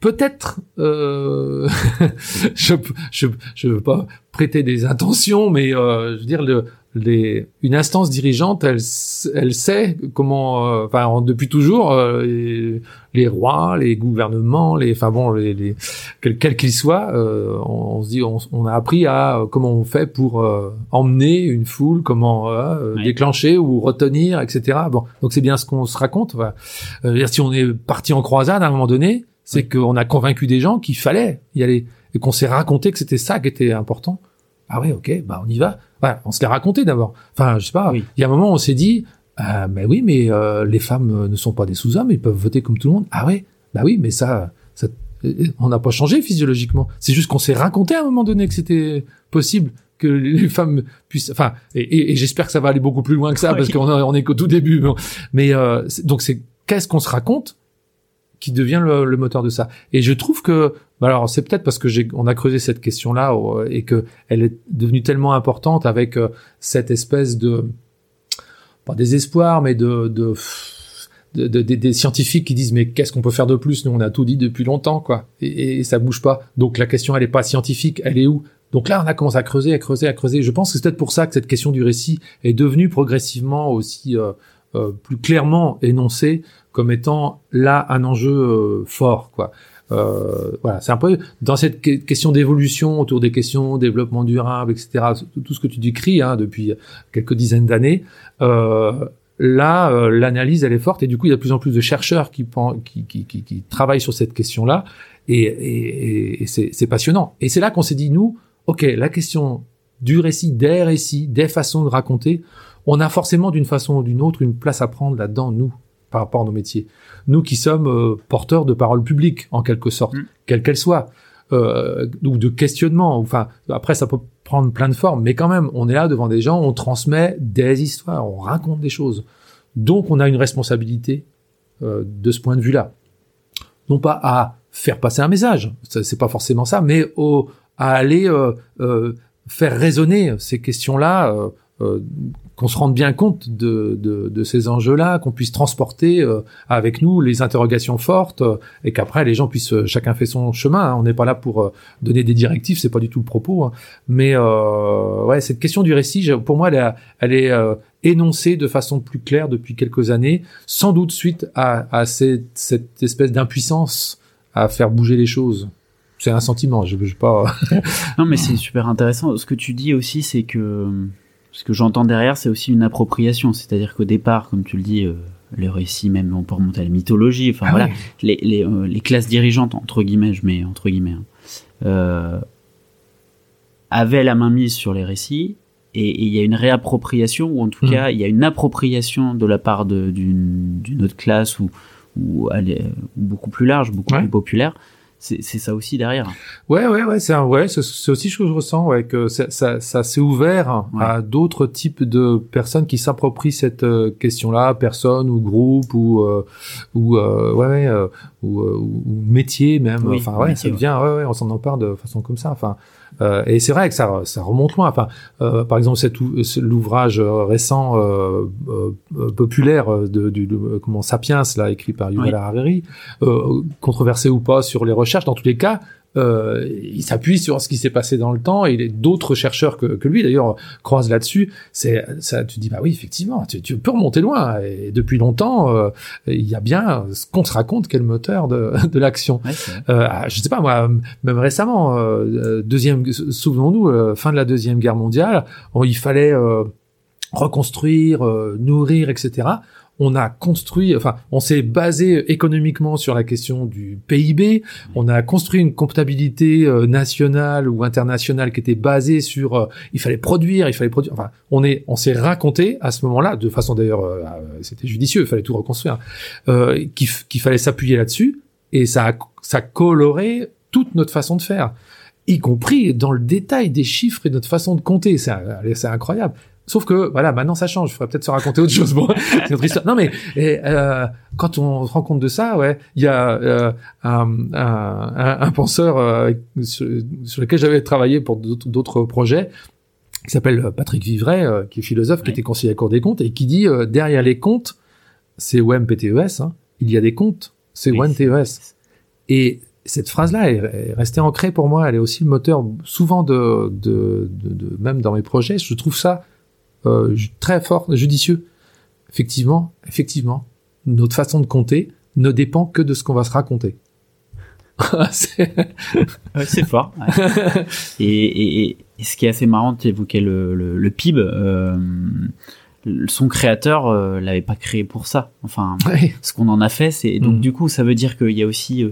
S1: Peut-être, euh, je, je je veux pas prêter des intentions, mais euh, je veux dire le les, une instance dirigeante, elle, elle sait comment, euh, enfin depuis toujours, euh, les, rois, les gouvernements, les, enfin bon, les, les quels qu'ils soient, euh, on, se dit, on, a appris à comment on fait pour emmener une foule, comment déclencher ou retenir, etc. Bon, donc c'est bien ce qu'on se raconte. si on est parti en croisade à un moment donné, c'est qu'on a convaincu des gens qu'il fallait y aller et qu'on s'est raconté que c'était ça qui était important. Ah oui, ok, bah on y va. On se l'est raconté d'abord. Enfin, je sais pas. Il y a un moment, on s'est dit, euh, mais oui, mais euh, les femmes euh, ne sont pas des sous-hommes, ils peuvent voter comme tout le monde. Ah ouais, bah oui, mais ça, ça on n'a pas changé physiologiquement. C'est juste qu'on s'est raconté à un moment donné que c'était possible que les femmes puissent. Enfin, et, et, j'espère que ça va aller beaucoup plus loin que ça parce qu'on on est qu'au tout début. Mais euh, donc c'est qu'est-ce qu'on se raconte qui devient le, le, moteur de ça. Et je trouve que, alors c'est peut-être parce que on a creusé cette question-là et que elle est devenue tellement importante avec euh, cette espèce de pas désespoir, mais de, de, de, des scientifiques qui disent mais qu'est-ce qu'on peut faire de plus? Nous on a tout dit depuis longtemps quoi, et, ça bouge pas. Donc la question elle est pas scientifique, elle est où? Donc là, on a commencé à creuser, à creuser, à creuser. Je pense que c'est peut-être pour ça que cette question du récit est devenue progressivement aussi euh, euh, plus clairement énoncée comme étant là un enjeu euh, fort, quoi. Euh, voilà, c'est un peu dans cette question d'évolution autour des questions développement durable, etc. Tout ce que tu décris hein, depuis quelques dizaines d'années. Euh, là, euh, l'analyse elle est forte et du coup il y a de plus en plus de chercheurs qui, qui, qui, qui, travaillent sur cette question-là et, et, et c'est passionnant. Et c'est là qu'on s'est dit nous, ok, la question du récit, des récits, des façons de raconter, on a forcément d'une façon ou d'une autre une place à prendre là-dedans nous par rapport à nos métiers. Nous qui sommes euh, porteurs de paroles publiques, en quelque sorte, mm. quelle qu'elle soit, euh, ou de questionnement. Enfin, après, ça peut prendre plein de formes, mais quand même, on est là devant des gens, on transmet des histoires, on raconte des choses. Donc, on a une responsabilité euh, de ce point de vue-là. Non pas à faire passer un message, c'est pas forcément ça, mais au, à aller faire résonner ces questions-là qu'on se rende bien compte de, de, de ces enjeux-là, qu'on puisse transporter euh, avec nous les interrogations fortes euh, et qu'après les gens puissent chacun fait son chemin. Hein. On n'est pas là pour donner des directives, c'est pas du tout le propos. Hein. Mais ouais, cette question du récit, pour moi, elle, est, elle est énoncée de façon plus claire depuis quelques années, sans doute suite à, à cette, cette espèce d'impuissance à faire bouger les choses c'est un sentiment, je veux pas.
S2: non, mais c'est super intéressant. Ce que tu dis aussi, c'est que ce que j'entends derrière, c'est aussi une appropriation. C'est-à-dire qu'au départ, comme tu le dis, euh, le récit, même on peut remonter à la mythologie, enfin ah voilà, les, les, euh, les, classes dirigeantes, entre guillemets, je mets entre guillemets, hein, euh, avaient la main mise sur les récits, et il y a une réappropriation ou en tout
S1: Mm.
S2: cas il y a une appropriation de la part d'une autre classe ou ou elle est beaucoup plus large, beaucoup
S1: Ouais.
S2: plus populaire. C'est ça aussi derrière.
S1: Ouais, ouais, ouais, c'est ouais, c'est aussi ce que je ressens, ouais, que ça, ça, ça s'est ouvert
S2: Ouais.
S1: à d'autres types de personnes qui s'approprient cette euh, question-là, personne ou groupe ou euh, ou euh, ouais, ouais, euh, ou, euh, ou métier même.
S2: Oui,
S1: enfin, ouais,
S2: métier,
S1: ça devient, ouais, ouais, on s'en empare de façon comme ça. Enfin, euh, et c'est vrai que ça, ça remonte loin. Enfin, euh, par exemple, cet ou- ce- l'ouvrage euh, récent euh, euh, euh, populaire de, du de- comment Sapiens, là, écrit par Yuval
S2: Oui.
S1: Harari, euh, controversé ou pas sur les recherches, dans tous les cas, euh, il s'appuie sur ce qui s'est passé dans le temps et d'autres chercheurs que, que lui d'ailleurs croisent là-dessus. C'est ça, tu dis bah oui effectivement, tu, tu peux remonter loin et depuis longtemps euh, il y a bien ce qu'on se raconte qu'est le moteur de, de l'action.
S2: Ouais.
S1: Euh, ah, je sais pas moi, même récemment, euh, deuxième, souvenons-nous, euh, fin de la deuxième guerre mondiale, on- il fallait euh, reconstruire, euh, nourrir, etc. On a construit, enfin, on s'est basé économiquement sur la question du PIB. On a construit une comptabilité euh, nationale ou internationale qui était basée sur, euh, il fallait produire, il fallait produire. Enfin, on est, on s'est raconté à ce moment-là, de façon d'ailleurs, euh, c'était judicieux, il fallait tout reconstruire, euh, qu'il fallait s'appuyer là-dessus et ça a, ça a coloré toute notre façon de faire, y compris dans le détail des chiffres et notre façon de compter. C'est incroyable. Sauf que voilà, maintenant ça change. Il faudrait peut-être se raconter autre chose. Bon, c'est notre histoire. Non mais et, euh, quand on se rend compte de ça, ouais, il y a euh, un, un, un, penseur euh, sur, sur lequel j'avais travaillé pour d'autres projets qui s'appelle Patrick Vivray, euh, qui est philosophe, qui était conseiller à la Cour des comptes et qui dit euh, derrière les comptes, c'est OMPTES, hein, il y a des comptes, c'est
S2: Oui,
S1: ONTES. Et cette phrase-là est, est restée ancrée pour moi. Elle est aussi le moteur souvent de, de, de, de- même dans mes projets. Je trouve ça euh, très fort, judicieux. Effectivement, effectivement, notre façon de compter ne dépend que de ce qu'on va se raconter. C'est-
S2: Ouais, fort. ouais. et, et, et- ce qui est assez marrant, tu évoquais le, le, le PIB. euh, son créateur euh, l'avait pas créé pour ça. Enfin,
S1: Ouais.
S2: ce qu'on en a fait, c'est donc
S1: Mm.
S2: du coup, ça veut dire qu'il y a aussi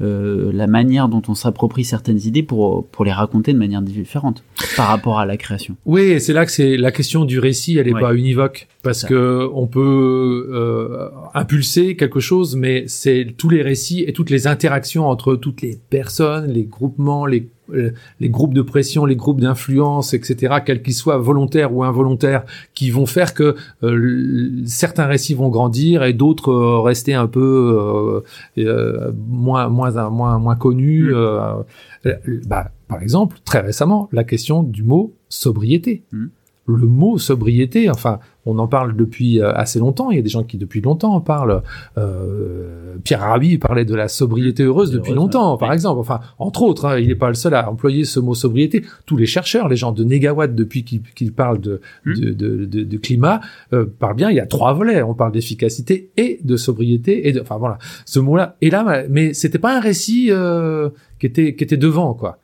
S2: euh, la manière dont on s'approprie certaines idées pour pour les raconter de manière différente par rapport à la création.
S1: Oui, c'est là que c'est la question du récit, elle est
S2: Ouais.
S1: pas univoque parce
S2: Ça.
S1: que on peut euh, impulser quelque chose, mais c'est tous les récits et toutes les interactions entre toutes les personnes, les groupements, les les groupes de pression, les groupes d'influence, etc., quels qu'ils soient, volontaires ou involontaires, qui vont faire que euh, certains récits vont grandir et d'autres euh, rester un peu euh, euh, moins moins moins moins connus.
S2: Mm.
S1: euh, euh, bah, par exemple, très récemment, la question du mot sobriété.
S2: Mm.
S1: Le mot sobriété, enfin, on en parle depuis euh, assez longtemps. Il y a des gens qui depuis longtemps en parlent. Euh, Pierre Rabhi parlait de la sobriété heureuse depuis
S2: Heureuse,
S1: longtemps,
S2: ouais.
S1: par exemple. Enfin, entre autres, hein, il n'est pas le seul à employer ce mot sobriété. Tous les chercheurs, les gens de Négawatt depuis qu'ils parlent de,
S2: Mm.
S1: de, de, de- de climat, euh, parlent bien. Il y a trois volets. On parle d'efficacité et de sobriété et de, enfin voilà, ce mot-là. Et là, mais c'était pas un récit euh, qui était qui était devant quoi.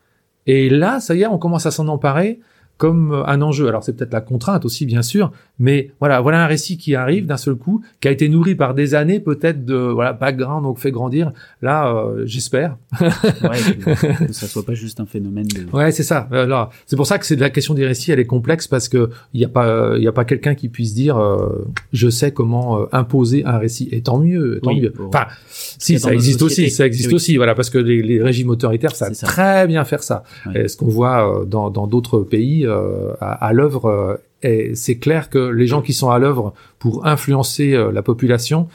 S1: Et là, ça y est, on commence à s'en emparer comme un enjeu. Alors c'est peut-être la contrainte aussi, bien sûr, mais voilà, voilà un récit qui arrive d'un seul coup, qui a été nourri par des années peut-être de voilà background, donc fait grandir. Là, euh, j'espère.
S2: Ouais, que, ça soit pas juste un phénomène de.
S1: Ouais, c'est ça. Euh, là, c'est pour ça que c'est la question des récits, elle est complexe parce que il y a pas, il y a pas quelqu'un qui puisse dire, euh, je sais comment euh, imposer un récit. Et tant mieux, tant
S2: Oui,
S1: mieux. Enfin, si ça existe
S2: société.
S1: aussi, ça existe
S2: Oui.
S1: aussi, voilà, parce que les, les régimes autoritaires, ça. très bien faire ça.
S2: Ouais.
S1: Et ce qu'on voit euh, dans dans d'autres pays euh, à, à l'œuvre, et c'est clair que les gens qui sont à l'œuvre pour influencer euh, la population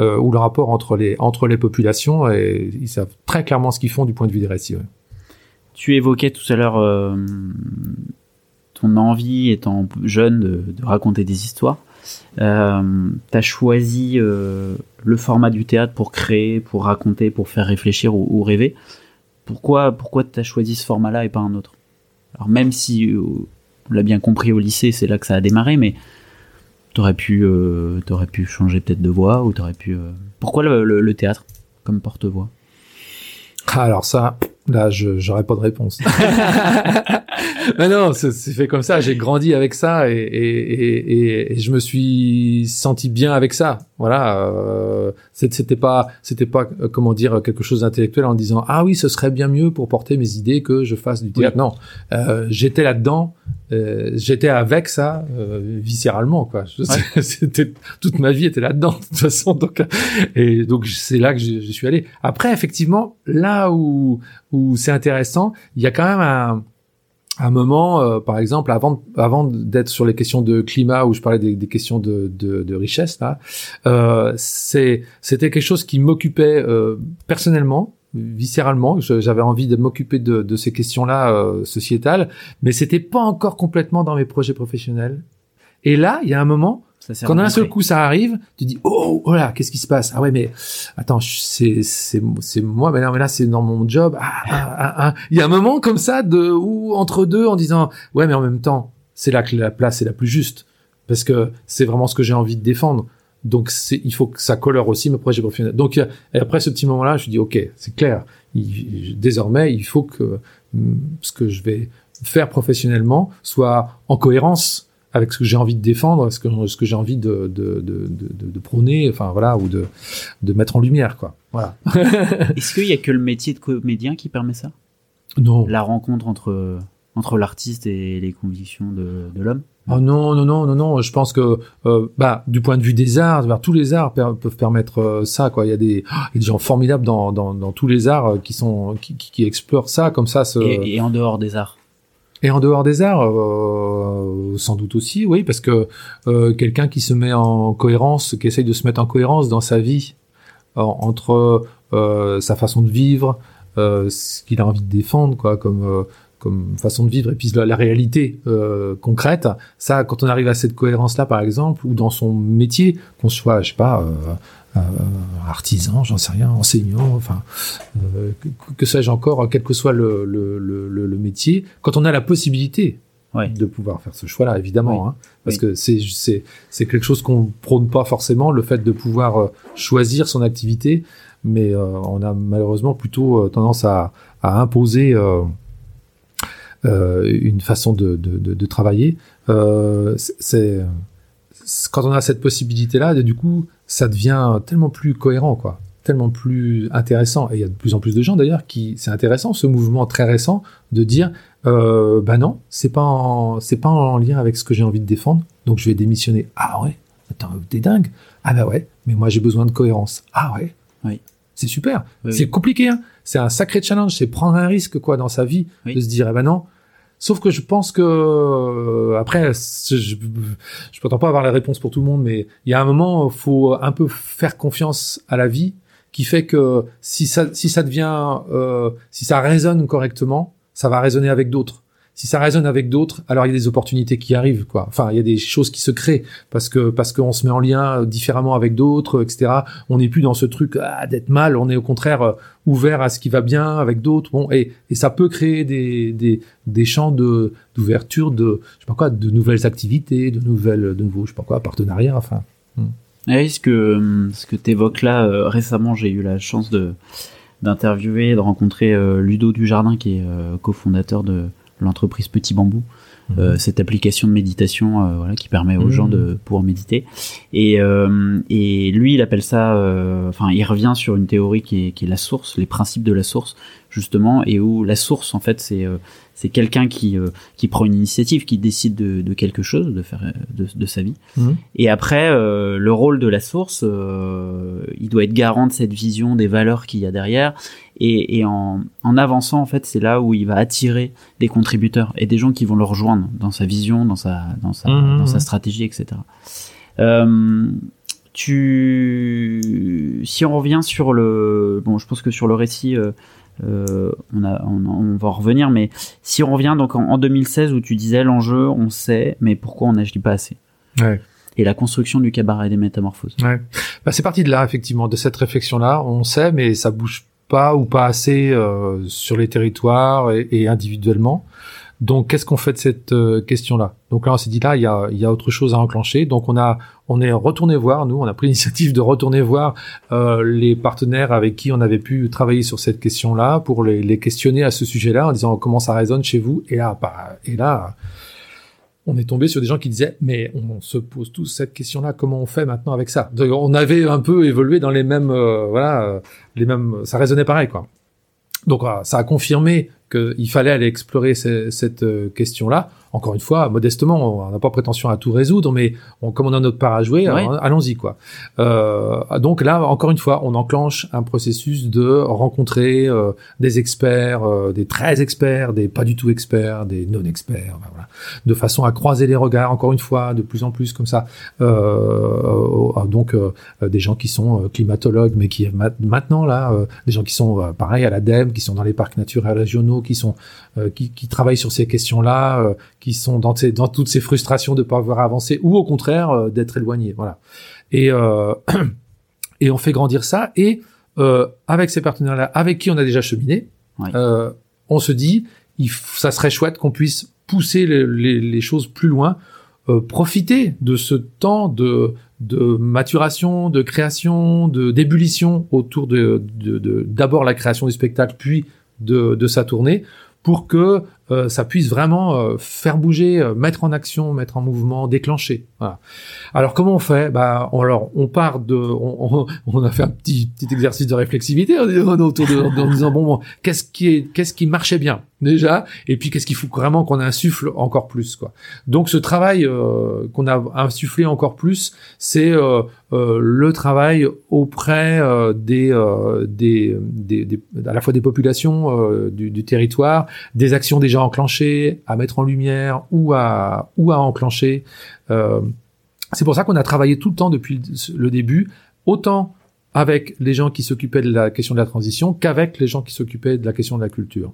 S1: euh, ou le rapport entre les entre les populations, et ils savent très clairement ce qu'ils font du point de vue des récits.
S2: Tu évoquais tout à l'heure euh, ton envie, étant jeune, de, raconter des histoires. Euh, tu as choisi le format du théâtre pour créer, pour raconter, pour faire réfléchir ou, rêver. Pourquoi, pourquoi tu as choisi ce format-là et pas un autre? Alors même si, l'a bien compris au lycée, c'est là que ça a démarré, mais t'aurais pu, euh, t'aurais pu changer peut-être de voix ou t'aurais pu... euh, Pourquoi le, le- le théâtre comme porte-voix?
S1: Ah, alors ça, là, je j'aurais pas de réponse. mais non, c'est fait comme ça. J'ai grandi avec ça et, et, et, et, je me suis senti bien avec ça. Voilà, euh, c'était pas, c'était pas euh, comment dire quelque chose d'intellectuel en disant ah oui, ce serait bien mieux pour porter mes idées que je fasse du théâtre. Non, euh, j'étais là-dedans, euh, j'étais avec ça euh, viscéralement quoi. C'était toute ma vie était là-dedans de toute façon. Donc et donc c'est là que je, je suis allé. Après effectivement, là où où c'est intéressant, il y a quand même un un moment, euh, par exemple, avant avant d'être sur les questions de climat où je parlais des, des questions de, de, de, richesse, là, euh, c'est c'était quelque chose qui m'occupait euh, personnellement, viscéralement. J'avais envie de m'occuper de, de, ces questions-là euh, sociétales, mais c'était pas encore complètement dans mes projets professionnels. Et là, il y a un moment quand d'un seul coup ça arrive, tu dis oh voilà qu'est-ce qui se passe? Ah ouais mais attends c'est c'est c'est moi mais non mais là c'est dans mon job. Ah, ah, ah, il y a un moment comme ça de ou entre deux en disant ouais mais en même temps c'est là que la place est la plus juste parce que c'est vraiment ce que j'ai envie de défendre donc c'est il faut que ça colore aussi mes projets professionnels donc et après ce petit moment là je dis ok c'est clair désormais il faut que ce que je vais faire professionnellement soit en cohérence avec ce que j'ai envie de défendre, ce que, ce que j'ai envie de, de, de, de, de prôner, enfin voilà, ou de, de mettre en lumière, quoi. Voilà.
S2: Est-ce qu'il y a que le métier de comédien qui permet ça?
S1: Non.
S2: La rencontre entre entre l'artiste et les convictions de, de l'homme?
S1: Oh non non non non non je pense que euh, bah du point de vue des arts tous les arts peuvent permettre euh, ça quoi. Il y a des il y a des gens formidables dans, dans, dans tous les arts euh, qui sont qui, qui, explorent ça comme ça ce...
S2: et, et en dehors des arts.
S1: Et en dehors des arts, euh, sans doute aussi, oui, parce que quelqu'un qui se met en cohérence, qui essaye de se mettre en cohérence dans sa vie, entre sa façon de vivre, ce qu'il a envie de défendre, quoi, comme comme façon de vivre, et puis la, la réalité concrète. Ça, quand on arrive à cette cohérence-là, par exemple, ou dans son métier, qu'on soit, je sais pas, euh, artisan, j'en sais rien, enseignant, enfin, euh, que, sais-je encore, quel que soit le, le, le, le, métier, quand on a la possibilité
S2: ouais.
S1: de pouvoir faire ce choix-là, évidemment, hein, parce que c'est c'est quelque chose qu'on prône pas forcément, le fait de pouvoir euh, choisir son activité, mais euh, on a malheureusement plutôt tendance à, à imposer euh, une façon de, de, de, de travailler. c'est quand on a cette possibilité-là, du coup, ça devient tellement plus cohérent, quoi, tellement plus intéressant. Et il y a de plus en plus de gens d'ailleurs qui, c'est intéressant, ce mouvement très récent de dire, euh, bah non, c'est pas c'est pas en lien avec ce que j'ai envie de défendre, donc je vais démissionner. Ah ouais, attends, t'es dingue. Ah bah ouais, mais moi j'ai besoin de cohérence. Ah ouais?
S2: Oui.
S1: C'est super. C'est compliqué, hein. C'est un sacré challenge. C'est prendre un risque, quoi, dans sa vie, de se dire, eh ben non, Sauf que je pense que euh, après, je, je prétends pas avoir la réponse pour tout le monde, mais il y a un moment, faut un peu faire confiance à la vie, qui fait que si ça, si ça devient, euh, si ça résonne correctement, ça va résonner avec d'autres si ça résonne avec d'autres, alors il y a des opportunités qui arrivent, quoi. Enfin, il y a des choses qui se créent parce que parce qu'on se met en lien différemment avec d'autres, etc. On n'est plus dans ce truc ah, d'être mal. On est au contraire euh, ouvert à ce qui va bien avec d'autres. Bon, et, et ça peut créer des des, des champs de d'ouverture de je sais pas quoi, de nouvelles activités, de nouvelles de nouveaux je sais pas quoi partenariats. Enfin.
S2: Hmm. Et ce que ce que t'évoques là euh, récemment, j'ai eu la chance de d'interviewer, de rencontrer euh, Ludo Dujardin qui est cofondateur de l'entreprise Petit Bambou. Mhm. Euh, cette application de méditation euh, voilà, qui permet aux gens de mhm. pouvoir méditer. Et, euh, et lui, il appelle ça, enfin, il revient sur une théorie qui est, qui est la source, les principes de la source, justement, et où la source, en fait, c'est c'est quelqu'un qui qui prend une initiative, qui décide de, de quelque chose, de faire de, de sa vie. Mhm. Et après, le rôle de la source, il doit être garant de cette vision des valeurs qu'il y a derrière et, et en, en, avançant, en fait, c'est là où il va attirer des contributeurs et des gens qui vont le rejoindre dans sa vision, dans sa, dans sa, mmh. dans sa stratégie, etc. Euh, tu, si on revient sur le, bon, je pense que sur le récit, euh, euh, on, a, on, on, va en revenir, mais si on revient donc en, en 2016 où tu disais l'enjeu, on sait, mais pourquoi on n'agit pas assez
S1: ouais.
S2: Et la construction du cabaret des métamorphoses.
S1: Ouais. Bah, c'est parti de là, effectivement, de cette réflexion-là. On sait, mais ça bouge pas ou pas assez euh, sur les territoires et, et individuellement. Donc, qu'est-ce qu'on fait de cette euh, question-là? Donc là, on s'est dit là, il y a, y a autre chose à enclencher. Donc, on a, on est retourné voir. Nous, on a pris l'initiative de retourner voir euh, les partenaires avec qui on avait pu travailler sur cette question-là pour les, questionner à ce sujet-là, en disant comment ça résonne chez vous? Et là, bah, et là, on est tombé sur des gens qui disaient mais on se pose tous cette question-là comment on fait maintenant avec ça? On avait un peu évolué dans les mêmes euh, voilà les mêmes ça résonnait pareil quoi donc ça a confirmé qu'il fallait aller explorer cette euh, question-là encore une fois, modestement, on n'a pas prétention à tout résoudre, mais on, comme on a notre part à jouer, allons-y quoi. Euh, donc là, encore une fois, on enclenche un processus de rencontrer euh, des experts, euh, des très experts, des pas du tout experts, des non experts, voilà, de façon à croiser les regards. Encore une fois, de plus en plus comme ça. donc des gens qui sont climatologues, mais qui maintenant là, des gens qui sont pareil à l'ADEME, qui sont dans les parcs naturels régionaux, qui sont qui, qui travaillent sur ces questions-là qui sont dans, dans toutes ces frustrations de pas avoir avancé ou au contraire euh, d'être éloignés. Voilà. Et euh, et on fait grandir ça et euh, avec ces partenaires-là, avec qui on a déjà cheminé, on se dit, il, ça serait chouette qu'on puisse pousser les, les, les, choses plus loin, profiter de ce temps de, de maturation, de création, de d'ébullition autour de d'abord de, la création du spectacle, puis de, de sa tournée, pour que euh, ça puisse vraiment euh, faire bouger, euh, mettre en action, mettre en mouvement, déclencher. Voilà. Alors comment on fait? Bah on, alors on part de, on, on, a fait un petit, petit exercice de réflexivité autour de, en disant bon, bon qu'est-ce qui est, qu'est-ce qui marchait bien déjà, et puis qu'est-ce qu'il faut vraiment qu'on insuffle encore plus quoi. Donc ce travail qu'on a insufflé encore plus, c'est le travail auprès des, des, des, des, à la fois des populations du, du territoire, des actions des enclencher, à mettre en lumière ou à, ou à enclencher. Euh, c'est pour ça qu'on a travaillé tout le temps depuis le début, autant avec les gens qui s'occupaient de la question de la transition qu'avec les gens qui s'occupaient de la question de la culture.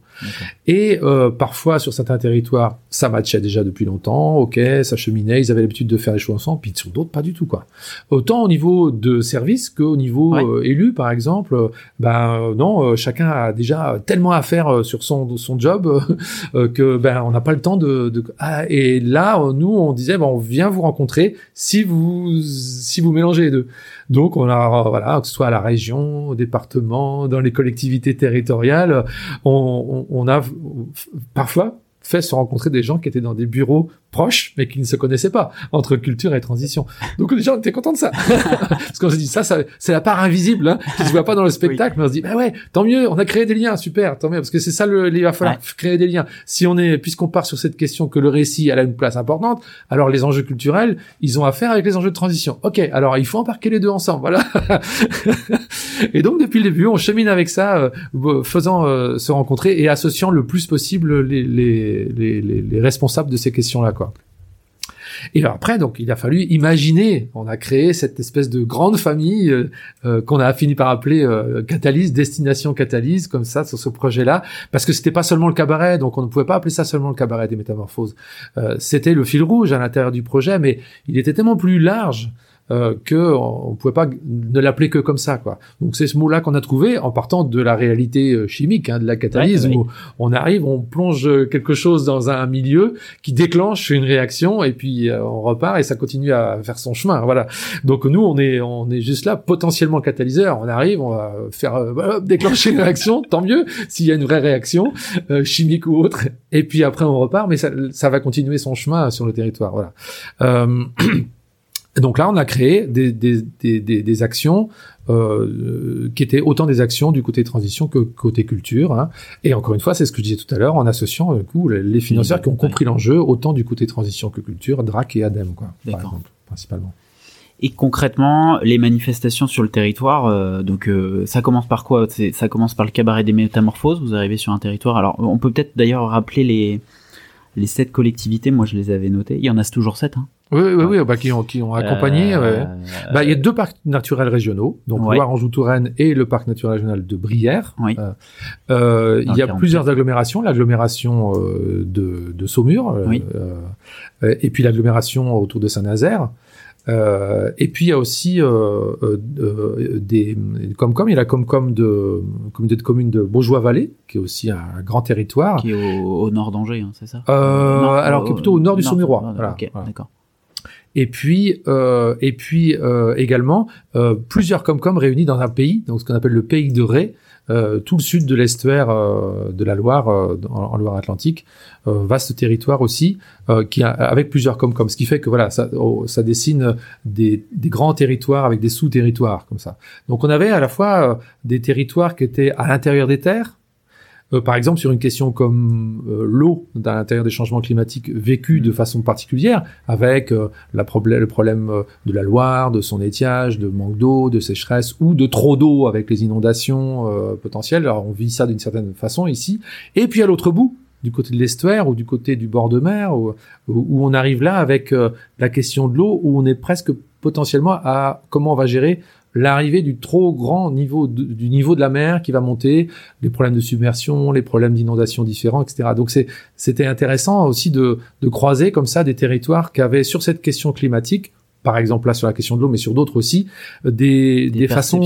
S1: Et euh, parfois, sur certains territoires, ça matchait déjà depuis longtemps, ok, ça cheminait, ils avaient l'habitude de faire les choses ensemble, puis sur d'autres, pas du tout, quoi. Autant au niveau de service qu'au niveau euh, élu, par exemple, euh, ben non, chacun a déjà tellement à faire sur son, son job que ben on n'a pas le temps de... de... Ah, et là, nous, on disait, ben, on vient vous rencontrer si vous, si vous mélangez les deux. Donc on a voilà, soit à la région, au département, dans les collectivités territoriales, on, a parfois fait se rencontrer des gens qui étaient dans des bureaux proches, mais qui ne se connaissaient pas, entre culture et transition. Donc les gens étaient contents de ça. Parce qu'on se dit, ça, ça c'est la part invisible, hein, qui se voit pas dans le spectacle, mais on se dit, bah ouais, tant mieux, on a créé des liens, super, tant mieux, parce que c'est ça, le, il va falloir créer des liens. Si on est, puisqu'on part sur cette question que le récit elle a une place importante, alors les enjeux culturels, ils ont affaire avec les enjeux de transition. Ok, alors il faut embarquer les deux ensemble, voilà. et donc depuis le début, on chemine avec ça, euh, faisant euh, se rencontrer et associant le plus possible les, les les, responsables de ces questions-là, quoi. Et après, donc, il a fallu imaginer. On a créé cette espèce de grande famille euh, euh, qu'on a fini par appeler euh, Catalyse, Destination Catalyse, comme ça, sur ce projet-là, parce que c'était pas seulement le cabaret, donc on ne pouvait pas appeler ça seulement le cabaret des métamorphoses. c'était le fil rouge à l'intérieur du projet, mais il était tellement plus large euh, que on, pouvait pas ne l'appeler que comme ça quoi. Donc c'est ce mot-là qu'on a trouvé en partant de la réalité euh, chimique hein, de la catalyse où on arrive, on plonge quelque chose dans un milieu qui déclenche une réaction et puis euh, on repart et ça continue à faire son chemin. Voilà. Donc nous on est on est juste là potentiellement catalyseur. On arrive, on va faire euh, déclencher une réaction, tant mieux s'il y a une vraie réaction chimique ou autre. Et puis après on repart, mais ça, ça va continuer son chemin sur le territoire. Voilà. donc là, on a créé des, des, des, des actions euh, qui étaient autant des actions du côté transition que côté culture. Hein. Et encore une fois, c'est ce que je disais tout à l'heure, en associant du coup, les financeurs qui ont compris l'enjeu, autant du côté transition que culture, DRAC et ADEME, quoi, par exemple, principalement.
S2: Et concrètement, les manifestations sur le territoire, euh, donc euh, ça commence par quoi? Ça commence par le cabaret des métamorphoses. Vous arrivez sur un territoire. Alors, on peut peut-être d'ailleurs rappeler les les sept collectivités. Moi, je les avais notées. Il y en a toujours sept. Hein
S1: oui, oui, oui, bah, qui ont, qui ont accompagné. Euh, bah, il y a deux parcs naturels régionaux, donc ouais. Loire-Anjou-Touraine et le parc naturel régional de Brière.
S2: Oui.
S1: Euh, euh il y a plusieurs agglomérations, l'agglomération euh, de, de Saumur,
S2: oui.
S1: et puis l'agglomération autour de Saint-Nazaire. Euh, et puis il y a aussi euh, euh, des comme comme il y a la Comcom de communauté de communes de Bourgeois-Vallée qui est aussi un grand territoire
S2: qui est au, nord d'Angers hein, c'est ça?
S1: Alors qui est plutôt au nord du Saumurois
S2: voilà, d'accord
S1: et puis, euh, et puis euh, également euh, plusieurs Comcom réunis dans un pays, donc ce qu'on appelle le pays de Ré, euh, tout le sud de l'estuaire euh, de la Loire, euh, en, Loire-Atlantique, vaste territoire aussi, qui a, avec plusieurs Comcom, ce qui fait que voilà, ça, oh, ça dessine des, des, grands territoires avec des sous-territoires comme ça. Donc on avait à la fois des territoires qui étaient à l'intérieur des terres, euh, par exemple, sur une question comme euh, l'eau dans l'intérieur des changements climatiques vécue de façon particulière, avec euh, la le problème de la Loire, de son étiage, de manque d'eau, de sécheresse ou de trop d'eau avec les inondations potentielles. Alors on vit ça d'une certaine façon ici. Et puis à l'autre bout, du côté de l'estuaire ou du côté du bord de mer, où, où on arrive là avec la question de l'eau, où on est presque potentiellement à comment on va gérer l'arrivée du trop grand niveau du niveau de la mer qui va monter, les problèmes de submersion, les problèmes d'inondation différents, etc. Donc c'était intéressant aussi de, de croiser comme ça des territoires qui avaient sur cette question climatique par exemple là sur la question de l'eau, mais sur d'autres aussi, des, des, façons,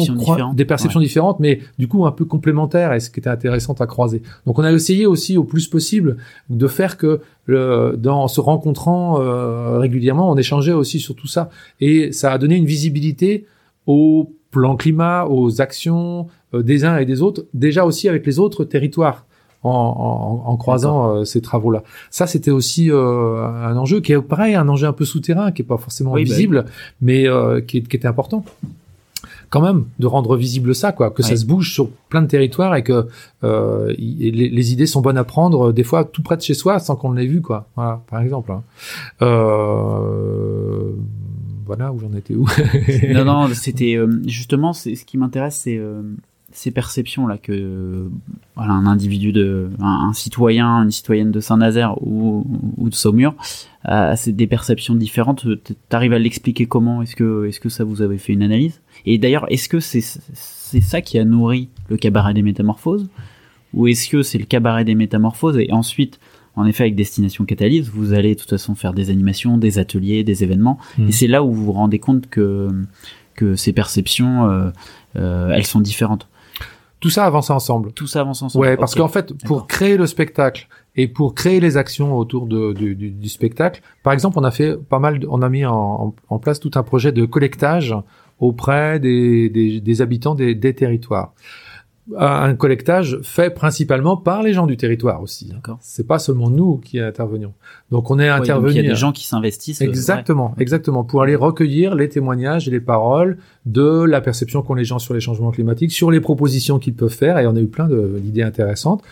S1: des perceptions différentes, mais du coup un peu complémentaires et ce qui était intéressant à croiser. Donc on a essayé aussi au plus possible de faire que le, dans se rencontrant euh, régulièrement, on échangeait aussi sur tout ça et ça a donné une visibilité au plan climat, aux actions euh, des uns et des autres, déjà aussi avec les autres territoires. En, en, en croisant euh, ces travaux-là. Ça, c'était aussi euh, un enjeu qui est pareil, un enjeu un peu souterrain, qui est pas forcément bah visible, mais qui, qui, était important quand même de rendre visible ça, quoi, que ça se bouge sur plein de territoires et que les, les, idées sont bonnes à prendre des fois tout près de chez soi sans qu'on l'ait vu, quoi. Voilà, par exemple. Hein. Euh, voilà où j'en étais où.
S2: non, non, c'était euh, justement ce qui m'intéresse, c'est euh, ces perceptions là que voilà un individu de un, citoyen, une citoyenne de Saint-Nazaire ou, ou de Saumur, euh, c'est des perceptions différentes. T'arrives à l'expliquer comment Est-ce que est-ce que ça vous avez fait une analyse? Et d'ailleurs, est-ce que c'est c'est ça qui a nourri le cabaret des métamorphoses? Ou est-ce que c'est le cabaret des métamorphoses? Et ensuite en effet, avec Destination Catalyse, vous allez de toute façon faire des animations, des ateliers, des événements, hmm. et c'est là où vous vous rendez compte que que ces perceptions, euh, euh, elles sont différentes.
S1: Tout ça avance ensemble.
S2: Tout ça avance ensemble.
S1: Ouais, parce qu'en fait, pour créer le spectacle et pour créer les actions autour de, du, du, du, spectacle, par exemple, on a fait pas mal, on a mis en, en place tout un projet de collectage auprès des, des, des habitants des, des territoires un collectage fait principalement par les gens du territoire aussi. D'accord. C'est pas seulement nous qui intervenions. Donc on est intervenu.
S2: Il y a des gens qui s'investissent.
S1: Euh, exactement, exactement, pour aller recueillir les témoignages et les paroles de la perception qu'ont les gens sur les changements climatiques, sur les propositions qu'ils peuvent faire, et on a eu plein d'idées intéressantes.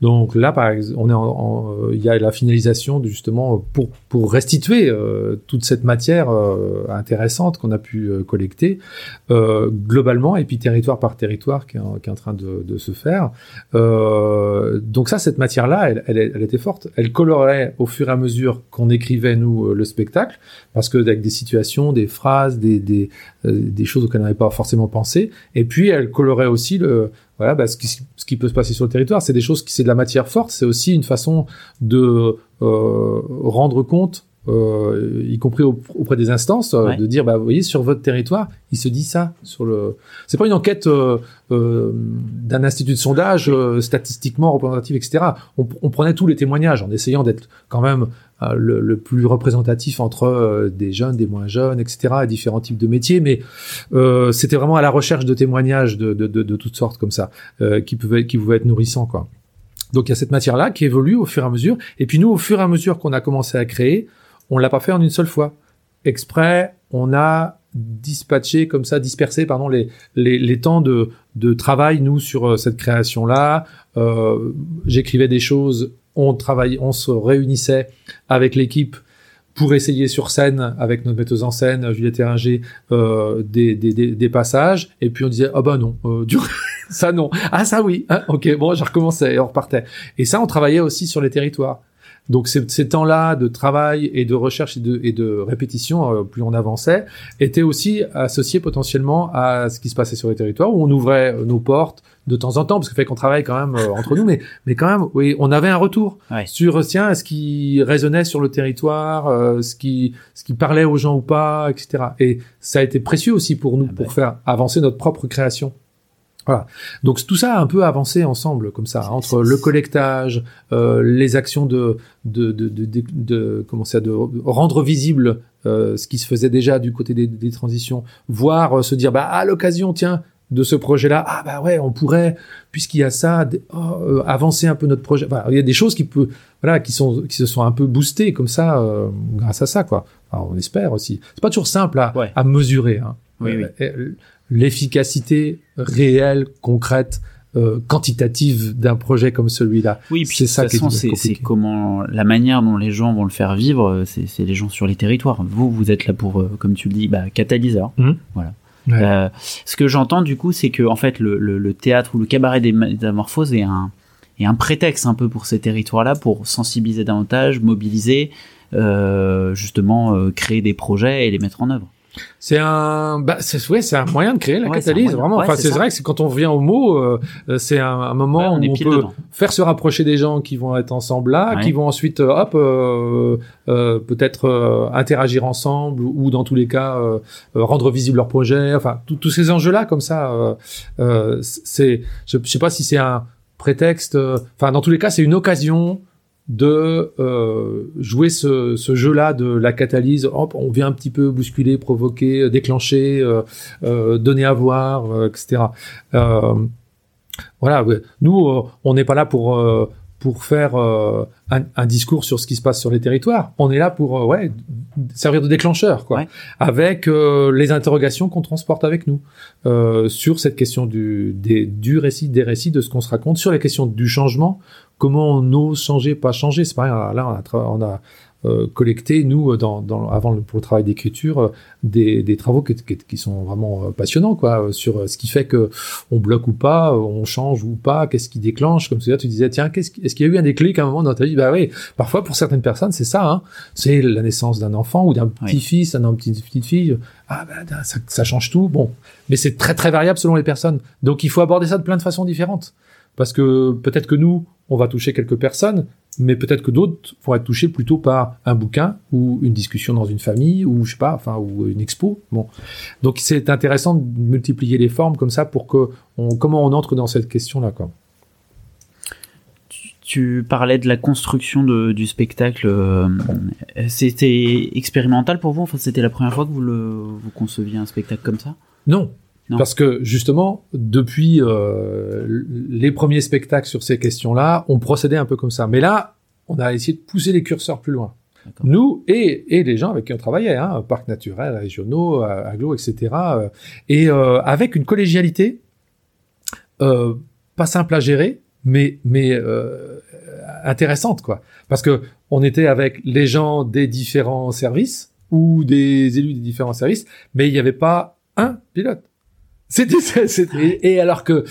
S1: Donc là, par exemple, on est en, euh, il y a la finalisation justement pour pour restituer euh, toute cette matière intéressante qu'on a pu collecter globalement et puis territoire par territoire qui est en, qui est en train de, de se faire. donc ça, cette matière-là, elle, était forte. Elle colorait au fur et à mesure qu'on écrivait nous euh, le spectacle, parce que avec des situations, des phrases, des euh, des choses auxquelles on n'avait pas forcément pensé, et puis elle colorait aussi le voilà bah, ce, qui, ce qui peut se passer sur le territoire. C'est des choses qui c'est de la matière forte, c'est aussi une façon de euh, rendre compte euh, y compris auprès des instances, euh, de dire, bah, vous voyez, sur votre territoire, il se dit ça. Sur le, c'est pas une enquête euh, euh d'un institut de sondage statistiquement représentatif, etc. On, on, prenait tous les témoignages en essayant d'être quand même le, le, plus représentatif entre des jeunes, des moins jeunes, etc. et différents types de métiers. Mais c'était vraiment à la recherche de témoignages de, de, de, de toutes sortes comme ça, qui pouvaient, qui pouvaient être nourrissants, quoi. Donc il y a cette matière-là qui évolue au fur et à mesure. Et puis nous, au fur et à mesure qu'on a commencé à créer, on l'a pas fait en une seule fois. Exprès, on a dispatché comme ça, dispersé pardon les les, les temps de de travail nous sur euh, cette création là. Euh, J'écrivais des choses, on travaillait, on se réunissait avec l'équipe pour essayer sur scène avec notre metteuse en scène Juliette Eringer euh, des, des, des, passages et puis on disait ah bah non euh, ça non ah ça oui ah, ok bon je recommençais et on repartait et ça on travaillait aussi sur les territoires Donc ces, ces temps-là de travail et de recherche et de, et de répétition, euh, plus on avançait, étaient aussi associés potentiellement à ce qui se passait sur les territoires où on ouvrait euh, nos portes de temps en temps, parce que fait qu'on travaille quand même euh, entre nous, mais mais quand même, oui, on avait un retour
S2: Ouais.
S1: sur tiens, ce qui résonnait sur le territoire, euh, ce qui ce qui parlait aux gens ou pas, etc. Et ça a été précieux aussi pour nous
S2: Ah
S1: pour faire avancer notre propre création. Voilà. Donc tout ça a un peu avancé ensemble comme ça, entre le collectage, euh, les actions de de de, de, de, comment ça, de rendre visible euh, ce qui se faisait déjà du côté des, des transitions, voire euh, se dire bah à l'occasion tiens de ce projet-là, ah bah ouais on pourrait puisqu'il y a ça oh, avancer un peu notre projet. Il y a des choses qui peut voilà qui sont qui se sont un peu boostées comme ça grâce à ça quoi. Alors, on espère aussi. C'est pas toujours simple à,
S2: Ouais.
S1: à mesurer. Hein.
S2: Oui, oui.
S1: L'efficacité réelle, concrète, euh, quantitative d'un projet comme celui-là.
S2: Oui, puis
S1: C'est
S2: de
S1: ça
S2: toute
S1: est
S2: façon, c'est comment la manière dont les gens vont le faire vivre, euh, c'est les gens sur les territoires. Vous, vous êtes là pour, euh, comme tu le dis, bah, catalyseur.
S1: Mhm.
S2: Voilà.
S1: Ouais.
S2: Euh, ce que j'entends du coup, c'est que en fait, le, le, le théâtre ou le cabaret des métamorphoses est un est un prétexte un peu pour ces territoires-là, pour sensibiliser davantage, mobiliser, euh, justement, créer des projets et les mettre en œuvre.
S1: C'est un, bah, c'est ouais, c'est un moyen de créer la
S2: Ouais,
S1: catalyse,
S2: moyen.
S1: vraiment.
S2: Ouais,
S1: enfin,
S2: c'est
S1: vrai que c'est quand on revient au mot, euh, euh, c'est un, un moment
S2: on
S1: où on peut
S2: dedans.
S1: faire se rapprocher des gens qui vont être ensemble là, qui vont ensuite, euh, hop, euh, euh, peut-être euh, interagir ensemble ou, ou dans tous les cas rendre visible leur projet. Enfin, tous ces enjeux-là comme ça, euh, euh, c'est, je, je sais pas si c'est un prétexte. euh, Enfin, dans tous les cas, c'est une occasion de euh, jouer ce, ce jeu-là de la catalyse. Hop, on vient un petit peu bousculer, provoquer, euh, déclencher, euh, euh, donner à voir, euh, etc. Euh, voilà, nous, on n'est pas là pour euh, pour faire euh, un, un discours sur ce qui se passe sur les territoires. On est là pour ouais servir de déclencheur, quoi,
S2: Ouais.
S1: avec euh, les interrogations qu'on transporte avec nous euh, sur cette question du des, du récit, des récits, de ce qu'on se raconte, sur les questions du changement, comment on ose changer, pas changer. C'est pareil. Là, on a, tra- on a euh, collecté nous dans, dans avant le, pour le travail d'écriture euh, des, des travaux qui, qui, qui sont vraiment euh, passionnants quoi euh, sur euh, ce qui fait que on bloque ou pas, euh, on change ou pas, qu'est-ce qui déclenche comme ça tu disais tiens qu'est-ce est-ce qu'il y a eu un déclic à un moment dans ta vie? Bah oui parfois pour certaines personnes c'est ça hein c'est la naissance d'un enfant ou d'un
S2: Oui.
S1: petit-fils d'un petite petite fille ah bah ça, ça change tout bon mais c'est très très variable selon les personnes donc il faut aborder ça de plein de façons différentes parce que peut-être que nous on va toucher quelques personnes mais peut-être que d'autres vont être touchés plutôt par un bouquin ou une discussion dans une famille ou je sais pas enfin ou une expo. Bon. Donc c'est intéressant de multiplier les formes comme ça pour que on, comment on entre dans cette question là quoi.
S2: Tu, tu parlais de la construction de, du spectacle. euh, c'était expérimental pour vous? Enfin, c'était la première fois que vous le vous conceviez un spectacle comme ça?
S1: Non
S2: Non.
S1: Parce que justement, depuis euh, les premiers spectacles sur ces questions-là, on procédait un peu comme ça. Mais là, on a essayé de pousser les curseurs plus loin. Nous et, et les gens avec qui on travaillait, hein, parcs naturels, régionaux, euh, aglo, etc. euh, et euh, avec une collégialité euh, pas simple à gérer, mais mais euh, intéressante quoi. Parce que on était avec les gens des différents services ou des élus des différents services, mais il n'y avait pas un pilote. C'était, et alors que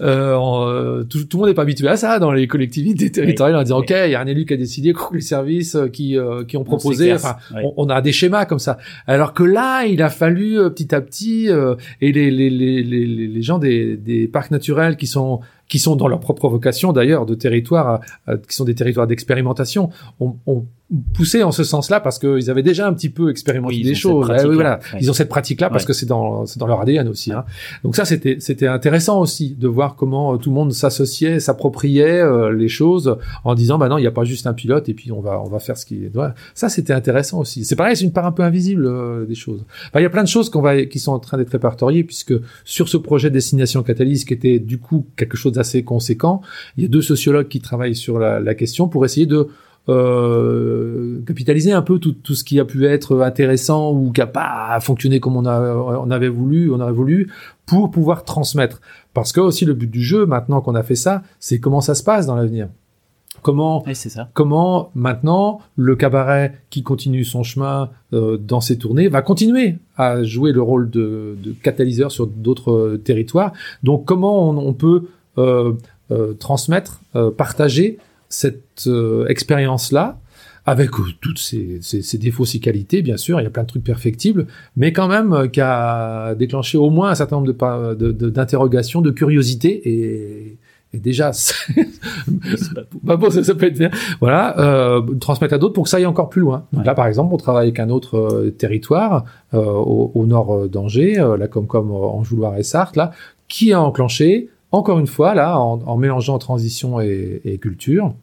S1: euh, euh, tout, tout le monde n'est pas habitué à ça dans les collectivités territoriales en disant
S2: oui.
S1: ok il y a un élu qui a décidé les services euh, qui euh, qui ont proposé
S2: s'éclairce.
S1: enfin on, on a des schémas comme ça alors que là il a fallu euh, petit à petit euh, et les les, les, les, les les gens des, des parcs naturels qui sont qui sont dans leur propre vocation d'ailleurs de territoire euh, qui sont des territoires d'expérimentation ont, ont poussé en ce sens-là parce qu'ils avaient déjà un petit peu expérimenté
S2: Oui,
S1: des choses Eh oui,
S2: pratique-là.
S1: voilà
S2: Ouais.
S1: ils ont cette pratique là parce que c'est dans c'est dans leur ADN aussi hein. donc ça c'était c'était intéressant aussi de voir comment euh, tout le monde s'associait s'appropriait euh, les choses en disant bah non il n'y a pas juste un pilote et puis on va on va faire ce qui est ça c'était intéressant aussi c'est pareil c'est une part un peu invisible euh, des choses Enfin, il y a plein de choses qu'on va qui sont en train d'être répertoriées puisque sur ce projet destination catalyse qui était du coup quelque chose d'assez conséquent il y a deux sociologues qui travaillent sur la, la question pour essayer de euh, capitaliser un peu tout, tout ce qui a pu être intéressant ou qui a pas fonctionné comme on, a, on avait voulu, on aurait voulu, pour pouvoir transmettre. Parce que aussi le but du jeu, maintenant qu'on a fait ça, c'est comment ça se passe dans l'avenir. Comment
S2: ça.
S1: comment maintenant le cabaret qui continue son chemin euh, dans ses tournées va continuer à jouer le rôle de, de catalyseur sur d'autres euh, territoires. Donc comment on, on peut transmettre, euh, partager cette euh, expérience-là, avec euh, toutes ses, ses, ses, défauts, ses qualités, bien sûr, il y a plein de trucs perfectibles, mais quand même euh, qui a déclenché au moins un certain nombre de, de, de d'interrogations, de curiosité, et, et déjà, bah bon, ça, ça, peut être bien. Voilà, euh, transmettre à d'autres pour que ça aille encore plus loin. Donc ouais. là, par exemple, on travaille avec un autre euh, territoire euh, au, au, nord d'Angers, la Comcom en Jouloir et Sarthe, là, qui a enclenché, encore une fois, là, en, mélangeant transition et, culture,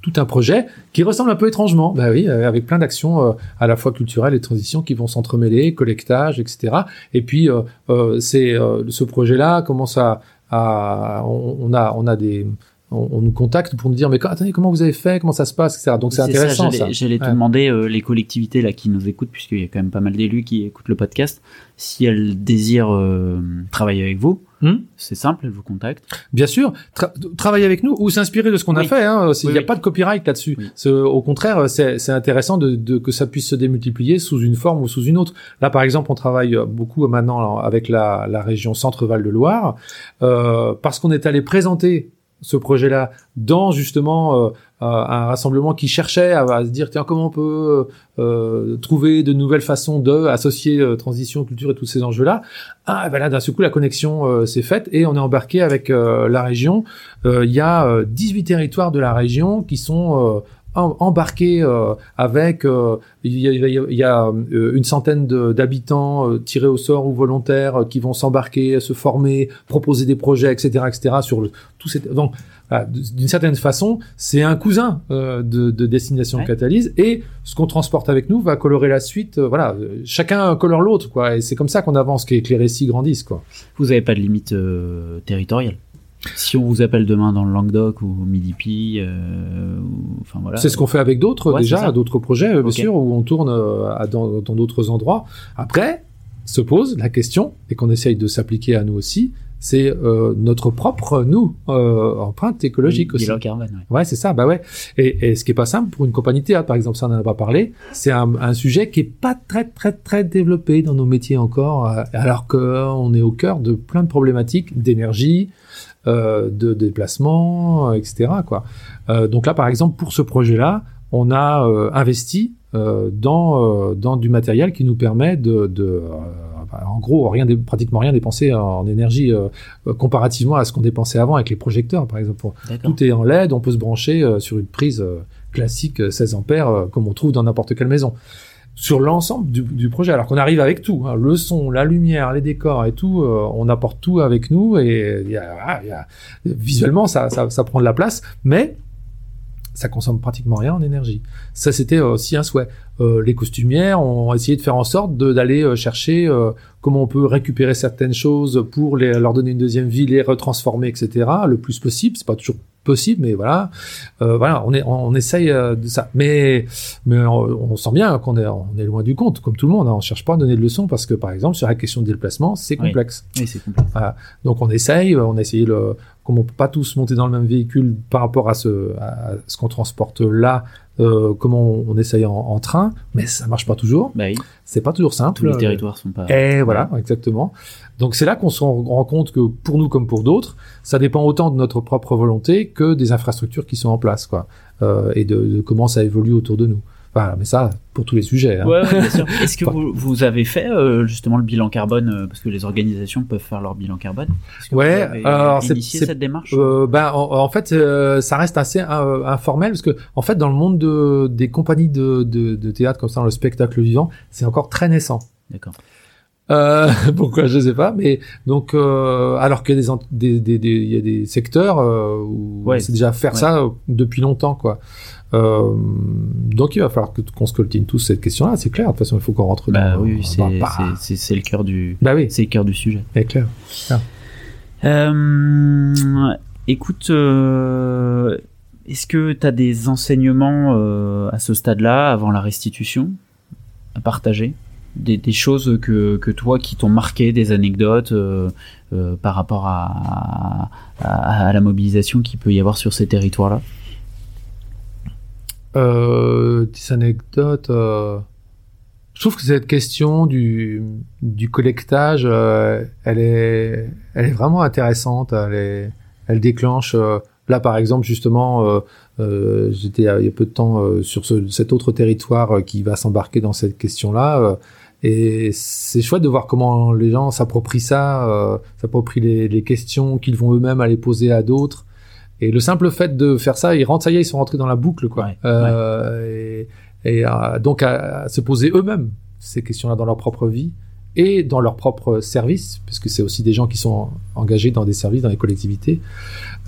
S1: tout un projet qui ressemble un peu étrangement, bah oui, avec plein d'actions euh, à la fois culturelles et transition qui vont s'entremêler, collectage, etc. Et puis euh, euh, c'est ce projet-là commence à, on, a on a des on, on, nous contacte pour nous dire mais attendez comment vous avez fait? Comment ça se passe? Etc donc c'est intéressant
S2: ça. j'allais te demander euh, les collectivités là qui nous écoutent puisqu'il y a quand même pas mal d'élus qui écoutent le podcast si elles désirent euh, travailler avec vous hmm? c'est simple elles vous contactent.
S1: Bien sûr. Tra travailler avec nous ou s'inspirer de ce qu'on oui. a fait hein. il n'y a oui. pas de copyright là-dessus. Au contraire c'est intéressant de, de, que ça puisse se démultiplier sous une forme ou sous une autre. Là par exemple on travaille beaucoup maintenant avec la, la région Centre-Val de Loire euh, parce qu'on est allé présenter ce projet-là dans justement euh, un rassemblement qui cherchait à, se dire tiens comment on peut euh, trouver de nouvelles façons de associer euh, transition culture et tous ces enjeux-là. Ah ben là d'un seul coup la connexion euh, s'est faite et on est embarqué avec euh, la région. Il y a 18 territoires de la région qui sont embarqué euh, avec euh, il y a, il y a euh, une centaine d'habitants tirés au sort ou volontaires qui vont s'embarquer, se former, proposer des projets, etc., etc. Sur le, tout ces, donc d'une certaine façon, c'est un cousin de, de, destination ouais. catalyse et ce qu'on transporte avec nous va colorer la suite. voilà, chacun colore l'autre, quoi. Et c'est comme ça qu'on avance, que les récits grandissent, quoi.
S2: Vous n'avez pas de limite territoriale? Si on vous appelle demain dans le Languedoc ou au Midi euh, enfin voilà.
S1: C'est ce qu'on fait avec d'autres ouais, déjà, d'autres projets bien okay. sûr où on tourne euh, à, dans d'autres endroits. Après, se pose la question et qu'on essaye de s'appliquer à nous aussi, c'est euh, notre propre nous euh, empreinte écologique aussi.
S2: Carbone,
S1: ouais. ouais c'est ça, bah ouais. Et, et, ce qui est pas simple pour une compagnie théâtre, par exemple, ça on n'en a pas parlé. C'est un, un, sujet qui est pas très très très développé dans nos métiers encore, alors qu'on est au cœur de plein de problématiques d'énergie, euh, de déplacement, etc. Quoi. Euh, donc là, par exemple, pour ce projet-là, on a euh, investi dans, dans du matériel qui nous permet de, de en gros, rien, pratiquement rien dépensé en énergie euh, comparativement à ce qu'on dépensait avant avec les projecteurs, par exemple. Tout est en LED, on peut se brancher euh, sur une prise euh, classique 16 ampères, comme on trouve dans n'importe quelle maison sur l'ensemble du, du, projet. Alors qu'on arrive avec tout, hein, le son, la lumière, les décors et tout, euh, on apporte tout avec nous et y a, y a, visuellement ça, ça, ça, prend de la place, mais ça consomme pratiquement rien en énergie. Ça, c'était aussi un souhait. Euh, les costumières ont essayé de faire en sorte d'aller euh, chercher euh, comment on peut récupérer certaines choses pour les, leur donner une deuxième vie, les retransformer, etc. Le plus possible. C'est pas toujours possible, mais voilà, euh, voilà, on est, on, on essaye euh, de ça. Mais, mais on, on sent bien qu'on est, on est loin du compte, comme tout le monde. Hein. On cherche pas à donner de leçons parce que, par exemple, sur la question de déplacement, c'est complexe.
S2: Oui, oui c'est complexe.
S1: Voilà. Donc on essaye, on a essayé le, comme on peut pas tous monter dans le même véhicule par rapport à ce, à ce qu'on transporte là, euh, comment on, on essaye en, en, train, mais ça marche pas toujours.
S2: Bah oui.
S1: C'est pas toujours simple.
S2: Tous les territoires sont pas.
S1: Et voilà, exactement. Donc c'est là qu'on se rend compte que pour nous comme pour d'autres, ça dépend autant de notre propre volonté que des infrastructures qui sont en place, quoi, euh, et de, de, comment ça évolue autour de nous. Voilà, mais ça, pour tous les sujets. Hein.
S2: Ouais, ouais, bien sûr. Est-ce que vous, vous, avez fait euh, justement le bilan carbone euh, parce que les organisations peuvent faire leur bilan carbone?
S1: Ouais. alors
S2: c'est cette démarche?
S1: Euh, ben en, en fait, euh, ça reste assez euh, informel parce que en fait, dans le monde de, des compagnies de, de, de théâtre comme ça, dans le spectacle vivant, c'est encore très naissant.
S2: D'accord.
S1: Euh, pourquoi je sais pas, mais donc euh, alors qu'il y a des, des, des, il y a des secteurs euh, où ouais. c'est déjà faire ouais. ça depuis longtemps quoi. Euh, donc il va falloir qu'on scoltine tous cette question-là, c'est clair. De toute façon, il faut qu'on rentre
S2: bah,
S1: dans.
S2: Oui, c'est bah, le cœur du.
S1: Bah oui.
S2: C'est le cœur du sujet.
S1: C'est clair. clair.
S2: Euh, écoute, euh, est-ce que tu as des enseignements euh, à ce stade-là, avant la restitution, à partager? Des, des, choses que, que toi qui t'ont marqué, des anecdotes euh, euh, par rapport à, à, à, la mobilisation qu'il peut y avoir sur ces territoires-là?
S1: Euh, Des anecdotes. Euh... Je trouve que cette question du, du collectage, euh, elle, est, elle est vraiment intéressante. Elle, est, elle déclenche Là, par exemple, justement, j'étais il y a peu de temps sur cet autre territoire qui va s'embarquer dans cette question-là. Et c'est chouette de voir comment les gens s'approprient ça, euh, s'approprient les, les, questions qu'ils vont eux-mêmes aller poser à d'autres. Et le simple fait de faire ça, ils rentrent, ça y est, ils sont rentrés dans la boucle, quoi. euh, Et, et donc à, se poser eux-mêmes ces questions-là dans leur propre vie et dans leur propre service, puisque c'est aussi des gens qui sont engagés dans des services, dans les collectivités,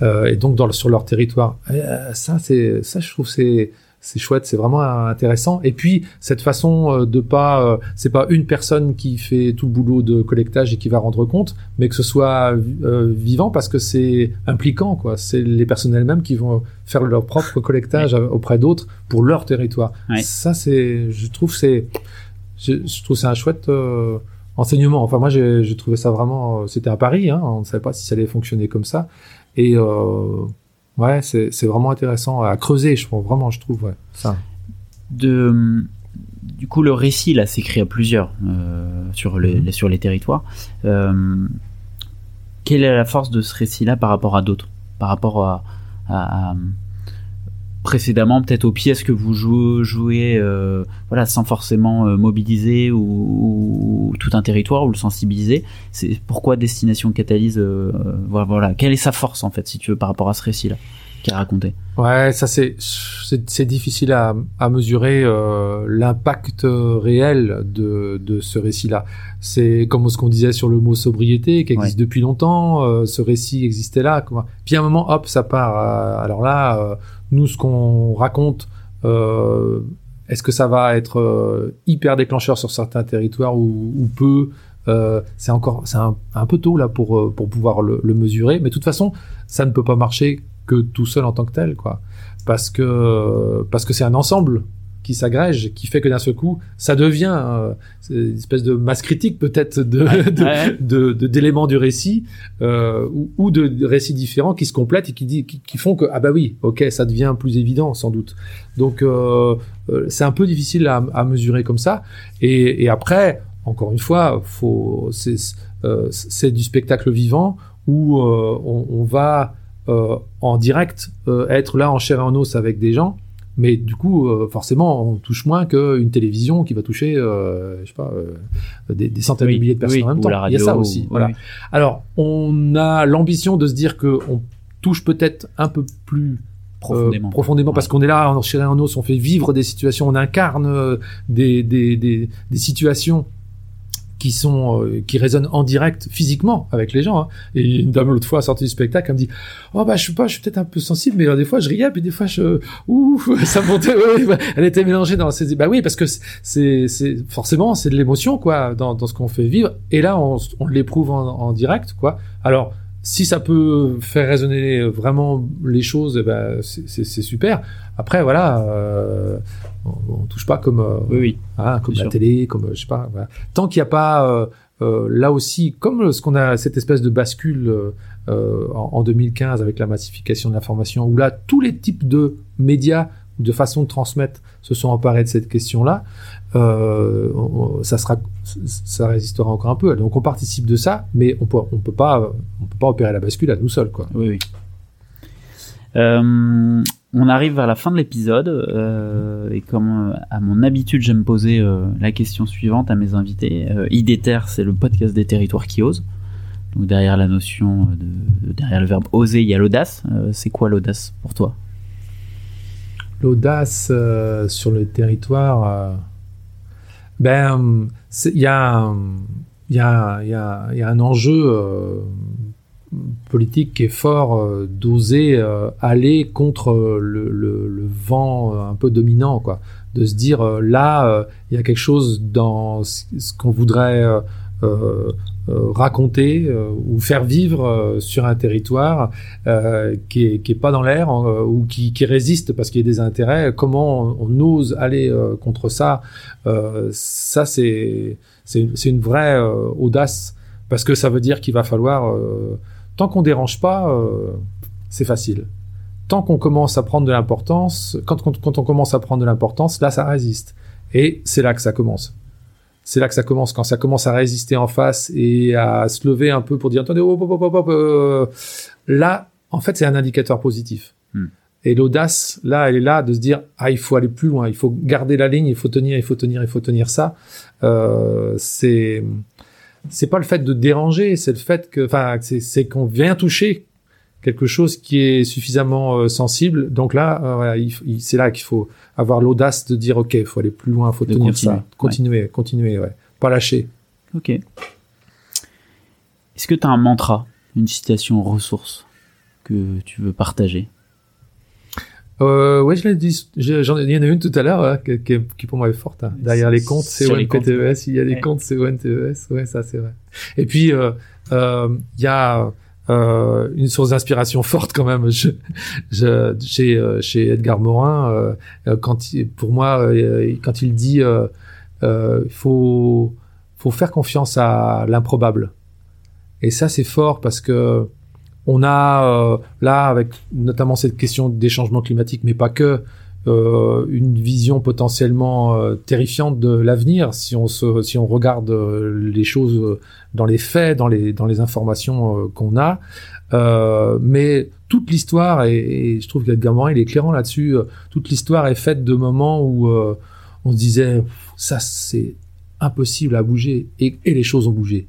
S1: euh, et donc dans, sur leur territoire. Euh, ça, c'est ça, je trouve, c'est c'est chouette, c'est vraiment intéressant. Et puis cette façon euh, de pas, c'est pas une personne qui fait tout le boulot de collectage et qui va rendre compte, mais que ce soit vivant parce que c'est impliquant quoi. C'est les personnes elles-mêmes qui vont faire leur propre collectage auprès d'autres pour leur territoire. Ça c'est, je trouve c'est, je, trouve c'est un chouette enseignement. Enfin moi j'ai trouvé ça vraiment, c'était à Paris, hein, on ne savait pas si ça allait fonctionner comme ça et Ouais, c'est vraiment intéressant à creuser, je trouve, vraiment, je trouve, ouais, ça.
S2: De, du coup, le récit, là, s'écrit à plusieurs euh, sur, les, mhm. sur les territoires. Euh, quelle est la force de ce récit-là par rapport à d'autres? Par rapport à, à, précédemment peut-être aux pièces que vous jouez, euh, voilà sans forcément euh, mobiliser ou, tout un territoire ou le sensibiliser? C'est pourquoi destination catalyse euh, voilà, quelle est sa force en fait si tu veux par rapport à ce récit là qui a raconté
S1: ouais ça c'est c'est difficile à, à mesurer l'impact réel de, de ce récit là c'est comme ce qu'on disait sur le mot sobriété qui existe depuis longtemps ce récit existait là puis à un moment hop ça part alors là nous, ce qu'on raconte, euh, est-ce que ça va être euh, hyper déclencheur sur certains territoires ou, ou peu euh, C'est encore, c'est un, un, peu tôt là pour euh, pour pouvoir le, le, mesurer. Mais de toute façon, ça ne peut pas marcher que tout seul en tant que tel, quoi. Parce que parce que c'est un ensemble qui s'agrège, qui fait que d'un seul coup, ça devient euh, une espèce de masse critique peut-être de, de, de, d'éléments du récit euh, ou, ou, de récits différents qui se complètent et qui, dit, qui, font que ah bah oui, ok, ça devient plus évident sans doute. Donc euh, c'est un peu difficile à, à, mesurer comme ça. Et, et après, encore une fois, faut c'est, c'est du spectacle vivant où on, on, va en direct être là en chair et en os avec des gens mais du coup, euh, forcément, on touche moins qu'une télévision qui va toucher, euh, je sais pas, euh, des, des, centaines de milliers de personnes en même temps. Il y a ça aussi. voilà. Alors, on a l'ambition de se dire que on touche peut-être un peu plus
S2: profondément,
S1: euh, profondément parce qu'on est là en chair et en os, on fait vivre des situations, on incarne des, des, des, des situations qui sont euh, qui résonnent en direct physiquement avec les gens. Hein. Et une dame l'autre fois a sorti du spectacle, elle me dit oh bah je sais pas, je suis peut-être un peu sensible, mais euh, des fois je riais, puis des fois je ouf ça montait. elle était mélangée dans ses bah oui parce que c'est c'est forcément c'est de l'émotion quoi dans dans ce qu'on fait vivre. Et là on, on l'éprouve en, en direct quoi. Alors si ça peut faire résonner vraiment les choses, eh ben c'est super. Après, voilà, euh, on, on, touche pas comme, euh,
S2: oui, oui,
S1: hein, comme la sûr. télé, comme je sais pas. Voilà. Tant qu'il n'y a pas euh, euh, là aussi, comme ce qu'on a cette espèce de bascule euh, en, en, 2015 avec la massification de l'information, où là tous les types de médias de façon de transmettre se sont emparés de cette question-là, euh, on, ça sera, ça résistera encore un peu. Donc on participe de ça, mais on peut, on peut pas, on peut pas opérer la bascule à nous seuls, quoi.
S2: Oui, oui. Euh, on arrive vers la fin de l'épisode euh, et comme euh, à mon habitude, j'aime poser euh, la question suivante à mes invités. IDETER, c'est le podcast des territoires qui osent. Donc derrière la notion de, derrière le verbe oser, il y a l'audace. c'est quoi l'audace pour toi?
S1: L'audace sur le territoire ben, il y a, y, a, y, a, y a un enjeu politique qui est fort euh, d'oser euh, aller contre le, le, le, vent un peu dominant, quoi. De se dire là, il y a quelque chose dans ce qu'on voudrait euh, raconter euh, ou faire vivre euh, sur un territoire qui est, qui est pas dans l'air ou qui, qui résiste parce qu'il y a des intérêts. Comment on, ose aller contre ça? Ça, c'est c'est une vraie audace parce que ça veut dire qu'il va falloir tant qu'on dérange pas, c'est facile tant qu'on commence à prendre de l'importance, quand, quand, quand, on commence à prendre de l'importance, là, ça résiste. Et c'est là que ça commence c'est là que ça commence, quand ça commence à résister en face et à se lever un peu pour dire attendez, euh, là, en fait, c'est un indicateur positif.
S2: Hmm.
S1: Et l'audace, là, elle est là de se dire, ah, il faut aller plus loin, il faut garder la ligne, il faut tenir, il faut tenir, il faut tenir ça. Euh, c'est, c'est pas le fait de déranger, c'est le fait que, enfin, c'est, qu'on vient toucher quelque chose qui est suffisamment euh, sensible. Donc là, euh, voilà, il- il- c'est là qu'il faut avoir l'audace de dire, ok, il faut aller plus loin, il faut
S2: De
S1: tenir
S2: continuer,
S1: ça, continuer, continuer, ouais, pas lâcher.
S2: Ok. Est-ce que tu as un mantra, une citation ressource que tu veux partager?
S1: Euh, ouais, je l'ai dit. je- J'en ai, il y en a une tout à l'heure hein, qui, qui, pour moi est forte. hein. Derrière les comptes, c'est
S2: les
S1: ONPTES. Il y a
S2: Ouais.
S1: comptes, c'est ONTES. Ouais, ça c'est vrai. Et puis euh, euh, il y a euh, une source d'inspiration forte quand même. Je, je, chez euh, chez Edgar Morin, euh, euh, quand il, pour moi, euh, quand il dit, euh, euh, il faut faut faire confiance à l'improbable. Et ça c'est fort parce que on a euh, là, avec notamment cette question des changements climatiques, mais pas que, euh, une vision potentiellement euh, terrifiante de l'avenir si on se, si on regarde euh, les choses dans les faits, dans les dans les informations qu'on a. Mais toute l'histoire et, et je trouve qu'Edgar Morin il est éclairant là-dessus. toute l'histoire est faite de moments où on se disait ça c'est impossible à bouger et, et les choses ont bougé.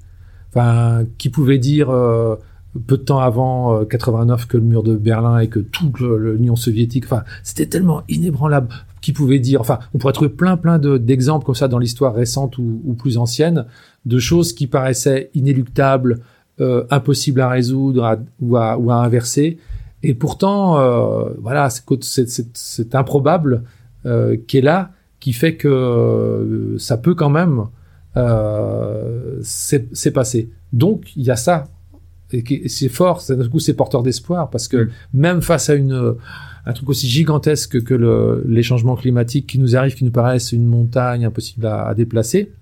S1: Enfin, qui pouvait dire peu de temps avant euh, 89 que le mur de Berlin et que toute l'Union soviétique, enfin, c'était tellement inébranlable. Qui pouvait dire, enfin, on pourrait trouver plein plein de- d'exemples comme ça dans l'histoire récente ou, plus ancienne de choses qui paraissaient inéluctables, euh, impossibles à résoudre ou, à, inverser. Et pourtant, euh, voilà, c'est improbable euh, qui est là, qui fait que euh, ça peut quand même euh, c'est passé. Donc il y a ça et qui- et c'est fort, d'un coup c'est porteur d'espoir parce que
S2: Mm.
S1: même face à une un truc aussi gigantesque que le, les changements climatiques qui nous arrivent, qui nous paraissent une montagne impossible à, à déplacer,